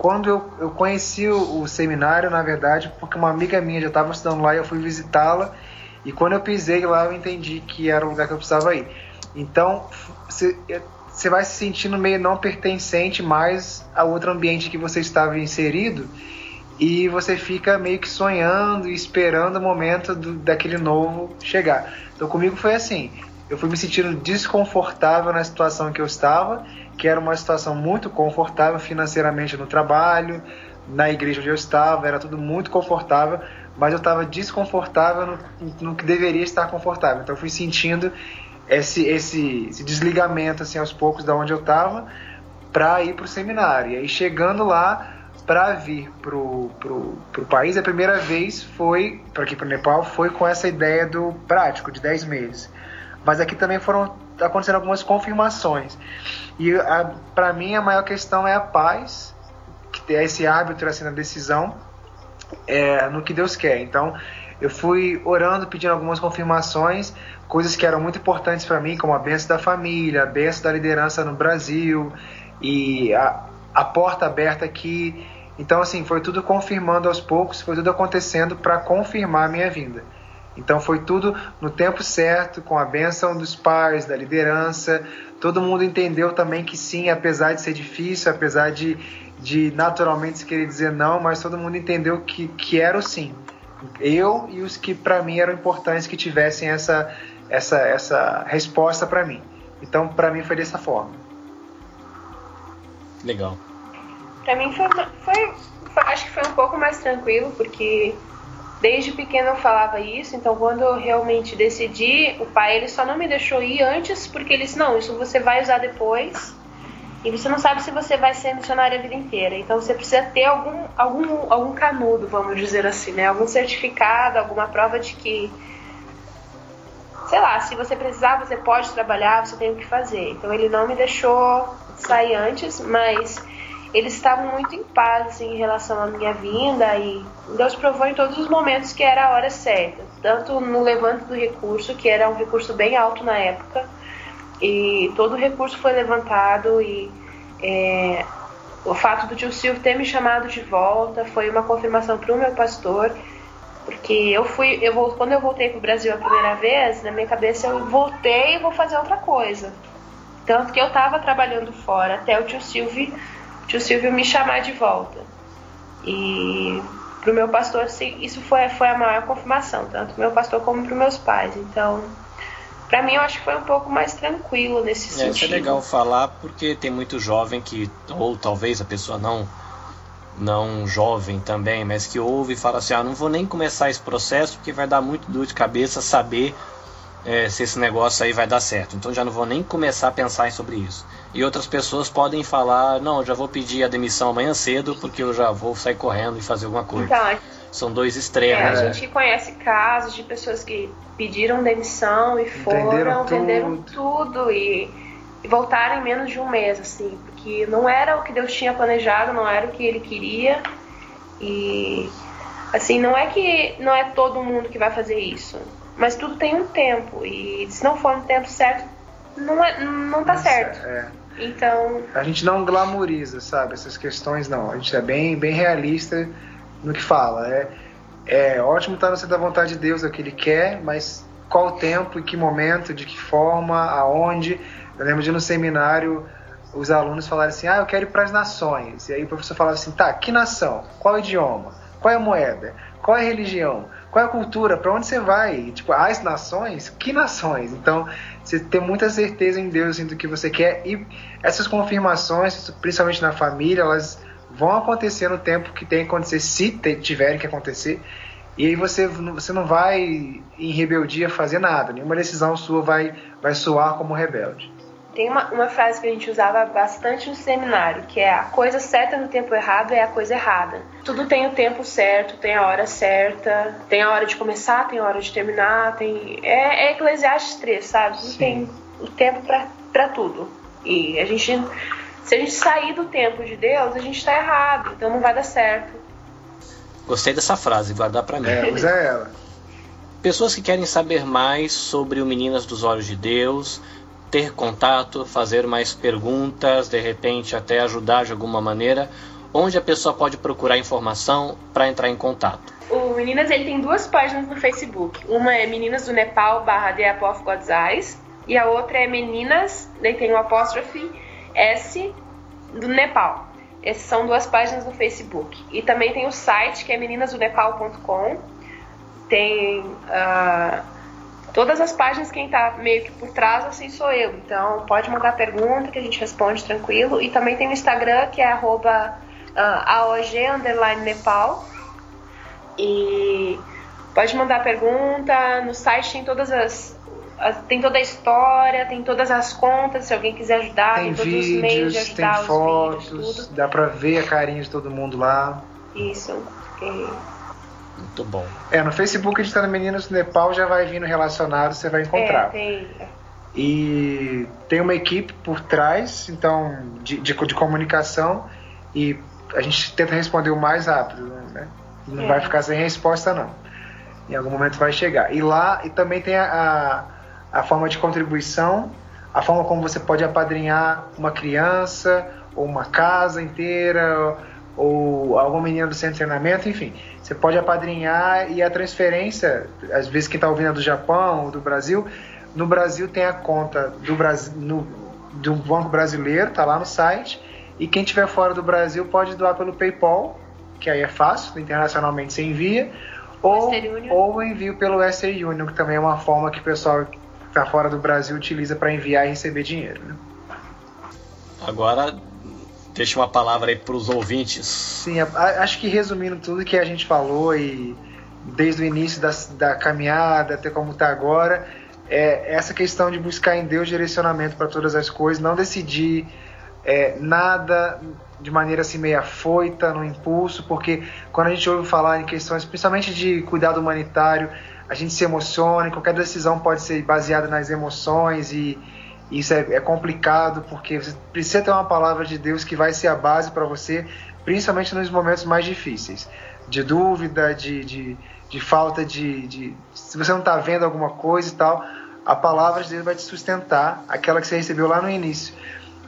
quando eu, eu conheci o, o, seminário, na verdade, porque uma amiga minha já estava estudando lá e eu fui visitá-la e quando eu pisei lá eu entendi que era o lugar que eu precisava ir. Então você vai se sentindo meio não pertencente mais a outro ambiente que você estava inserido e você fica meio que sonhando e esperando o momento do, daquele novo chegar. Então comigo foi assim, eu fui me sentindo desconfortável na situação que eu estava, que era uma situação muito confortável financeiramente no trabalho, na igreja onde eu estava, era tudo muito confortável, mas eu estava desconfortável no, no, que deveria estar confortável. Então eu fui sentindo esse, esse, esse desligamento assim aos poucos da onde eu estava para ir para o seminário. E aí chegando lá para vir pro, pro, pro país, a primeira vez foi, para aqui para o Nepal, foi com essa ideia do prático, de 10 meses. Mas aqui também foram acontecendo algumas confirmações. E para mim a maior questão é a paz, que é esse árbitro assim na decisão, é, no que Deus quer. Então eu fui orando, pedindo algumas confirmações, coisas que eram muito importantes para mim, como a benção da família, a benção da liderança no Brasil e a, a porta aberta aqui. Então, assim, foi tudo confirmando aos poucos, foi tudo acontecendo para confirmar a minha vinda. Então, foi tudo no tempo certo, com a benção dos pais, da liderança. Todo mundo entendeu também que sim, apesar de ser difícil, apesar de, de naturalmente se querer dizer não, mas todo mundo entendeu que, que era o sim. Eu e os que para mim eram importantes que tivessem essa, essa, essa resposta para mim. Então, para mim foi dessa forma. Legal. Para mim foi, foi, foi, acho que foi um pouco mais tranquilo, porque desde pequeno eu falava isso, então quando eu realmente decidi, o pai ele só não me deixou ir antes, porque ele disse, não, isso você vai usar depois, e você não sabe se você vai ser missionário a vida inteira. Então você precisa ter algum, algum, algum canudo, vamos dizer assim, né? Algum certificado, alguma prova de que sei lá, se você precisar, você pode trabalhar, você tem o que fazer. Então ele não me deixou sair antes, mas eles estavam muito em paz em relação à minha vinda e Deus provou em todos os momentos que era a hora certa, tanto no levante do recurso, que era um recurso bem alto na época, e todo o recurso foi levantado e é, o fato do tio Silvio ter me chamado de volta foi uma confirmação para o meu pastor porque eu fui, eu vou, quando eu voltei para o Brasil a primeira vez, na minha cabeça eu voltei e vou fazer outra coisa. Tanto que eu estava trabalhando fora até o tio Silvio, tio Silvio me chamar de volta. E para o meu pastor, isso foi, foi a maior confirmação, tanto pro meu pastor como para meus pais. Então, para mim, eu acho que foi um pouco mais tranquilo nesse é, sentido. Isso é legal falar porque tem muito jovem que, ou talvez a pessoa não não jovem também, mas que ouve e fala assim: ah, não vou nem começar esse processo porque vai dar muito dor de cabeça saber é, se esse negócio aí vai dar certo. Então já não vou nem começar a pensar sobre isso. E outras pessoas podem falar: não, já vou pedir a demissão amanhã cedo porque eu já vou sair correndo e fazer alguma coisa. Então, São dois extremos. É, a né? gente conhece casos de pessoas que pediram demissão e foram, venderam tudo e, e voltaram em menos de um mês, assim, porque não era o que Deus tinha planejado, não era o que Ele queria e assim não é que não é todo mundo que vai fazer isso mas tudo tem um tempo. E se não for no tempo certo, não, é, não tá Nossa, certo. É. Então. A gente não glamoriza, sabe, essas questões não. A gente é bem, bem realista no que fala. É, é ótimo estar no centro da vontade de Deus, é o que ele quer, mas qual o tempo, em que momento, de que forma, aonde. Eu lembro de no seminário os alunos falarem assim: ah, eu quero ir para as nações. E aí o professor falava assim: tá, que nação? Qual idioma? Qual é a moeda? Qual é a religião? Qual é a cultura? Para onde você vai? Tipo, as nações? Que nações? Então, você tem muita certeza em Deus assim, do que você quer e essas confirmações, principalmente na família, elas vão acontecer no tempo que tem que acontecer, se tiverem que acontecer. E aí você, você não vai em rebeldia fazer nada, nenhuma decisão sua vai, vai soar como rebelde. Tem uma, uma frase que a gente usava bastante no seminário, que é a coisa certa no tempo errado é a coisa errada. Tudo tem o tempo certo, tem a hora certa, tem a hora de começar, tem a hora de terminar, tem. É, é Eclesiastes 3, sabe? Tudo tem o tempo para tudo. E a gente. Se a gente sair do tempo de Deus, a gente está errado, então não vai dar certo. Gostei dessa frase, guardar para mim. É, usa ela. Pessoas que querem saber mais sobre o Meninas dos Olhos de Deus, ter contato, fazer mais perguntas, de repente até ajudar de alguma maneira, onde a pessoa pode procurar informação para entrar em contato. O Meninas ele tem duas páginas no Facebook. Uma é Meninas do Nepal barra The Apple of God's Eyes e a outra é Meninas, daí tem o apóstrofe S do Nepal. Essas são duas páginas no Facebook. E também tem o site que é meninasdonepal.com. Tem uh, Todas as páginas, quem está meio que por trás, assim, sou eu. Então, pode mandar pergunta que a gente responde tranquilo. E também tem o Instagram, que é arroba uh, underline Nepal. E pode mandar pergunta. No site tem todas as, as, tem toda a história, tem todas as contas, se alguém quiser ajudar, tem, tem todos vídeos, os meios de ajudar, tem fotos, vídeos, dá pra ver a carinha de todo mundo lá. Isso. E muito bom. É, no Facebook a gente tá no Meninas do Nepal, já vai vindo relacionado, você vai encontrar. É, tem. E tem uma equipe por trás, então, de, de, de comunicação, e a gente tenta responder o mais rápido, né? Não é. vai ficar sem resposta, não. Em algum momento vai chegar. E lá, e também tem a, a, a forma de contribuição, a forma como você pode apadrinhar uma criança, ou uma casa inteira, ou alguma menina do centro de treinamento, enfim. Você pode apadrinhar e a transferência, às vezes quem está ouvindo é do Japão ou do Brasil, no Brasil tem a conta do, Brasil, no, do Banco Brasileiro, tá lá no site, e quem estiver fora do Brasil pode doar pelo PayPal, que aí é fácil, internacionalmente você envia, ou, ou envio pelo Western Union, que também é uma forma que o pessoal que está fora do Brasil utiliza para enviar e receber dinheiro. Né? Agora, Deixa uma palavra aí para os ouvintes. Sim, acho que resumindo tudo que a gente falou e desde o início da, da caminhada até como está agora, é essa questão de buscar em Deus direcionamento para todas as coisas, não decidir é, nada de maneira assim meia foita, no impulso, porque quando a gente ouve falar em questões, principalmente de cuidado humanitário, a gente se emociona, e qualquer decisão pode ser baseada nas emoções e isso é, é, complicado porque você precisa ter uma palavra de Deus que vai ser a base para você, principalmente nos momentos mais difíceis, de dúvida, de, de, de falta de, de, Se você não está vendo alguma coisa e tal, a palavra de Deus vai te sustentar, aquela que você recebeu lá no início.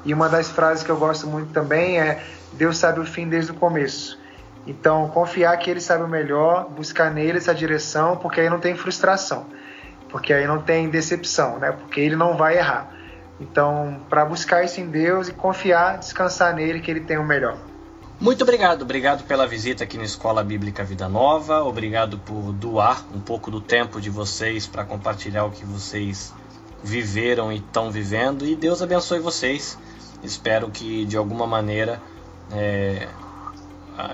E uma das frases que eu gosto muito também é: Deus sabe o fim desde o começo. Então, confiar que Ele sabe o melhor, buscar nele essa direção, porque aí não tem frustração, porque aí não tem decepção, né? Porque Ele não vai errar. Então, para buscar isso em Deus e confiar, descansar nele, que ele tem o melhor. Muito obrigado, obrigado pela visita aqui na Escola Bíblica Vida Nova, obrigado por doar um pouco do tempo de vocês para compartilhar o que vocês viveram e estão vivendo e Deus abençoe vocês. Espero que de alguma maneira é,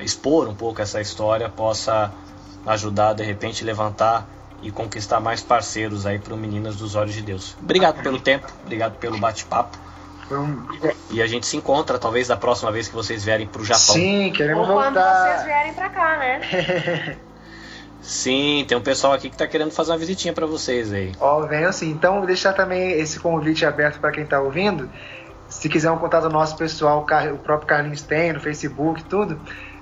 expor um pouco essa história possa ajudar de repente levantar e conquistar mais parceiros aí para o Meninas dos Olhos de Deus. Obrigado pelo tempo, obrigado pelo bate-papo. E a gente se encontra, talvez da próxima vez que vocês vierem para o Japão. Sim, queremos Ou voltar. quando vocês vierem pra cá, né? Sim, tem um pessoal aqui que está querendo fazer uma visitinha para vocês aí. Ó, venham sim. Então, vou deixar também esse convite aberto para quem está ouvindo. Se quiser um contato nosso pessoal, o próprio Carlinhos tem, no Facebook, tudo.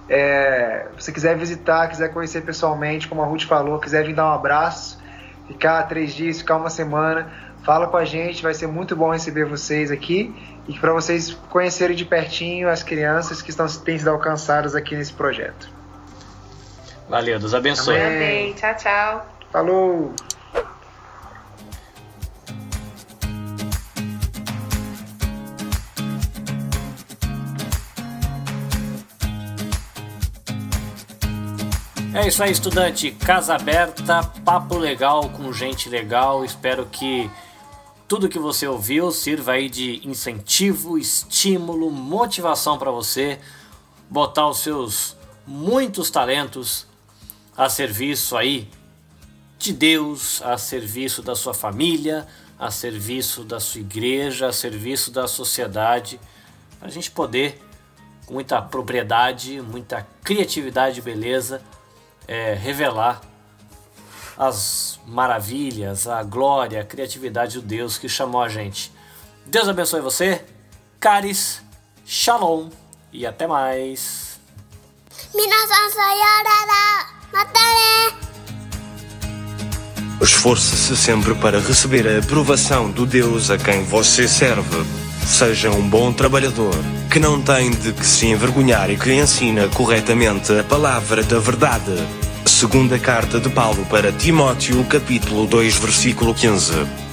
É, se quiser visitar, quiser conhecer pessoalmente, como a Ruth falou, quiser vir dar um abraço, ficar três dias, ficar uma semana, fala com a gente, vai ser muito bom receber vocês aqui e para vocês conhecerem de pertinho as crianças que estão têm sido alcançadas aqui nesse projeto. Valeu, Deus abençoe. Amém. Amém. Tchau, tchau. Falou! É isso aí, estudante. Casa aberta, papo legal com gente legal. Espero que tudo que você ouviu sirva aí de incentivo, estímulo, motivação para você botar os seus muitos talentos a serviço aí de Deus, a serviço da sua família, a serviço da sua igreja, a serviço da sociedade, para a gente poder, com muita propriedade, muita criatividade e beleza, é, revelar as maravilhas, a glória, a criatividade do Deus que chamou a gente. Deus abençoe você, caris, shalom e até mais. Esforce-se sempre para receber a aprovação do Deus a quem você serve. Seja um bom trabalhador, que não tem de que se envergonhar e que ensina corretamente a palavra da verdade. Segunda carta de Paulo para Timóteo, capítulo 2, versículo 15.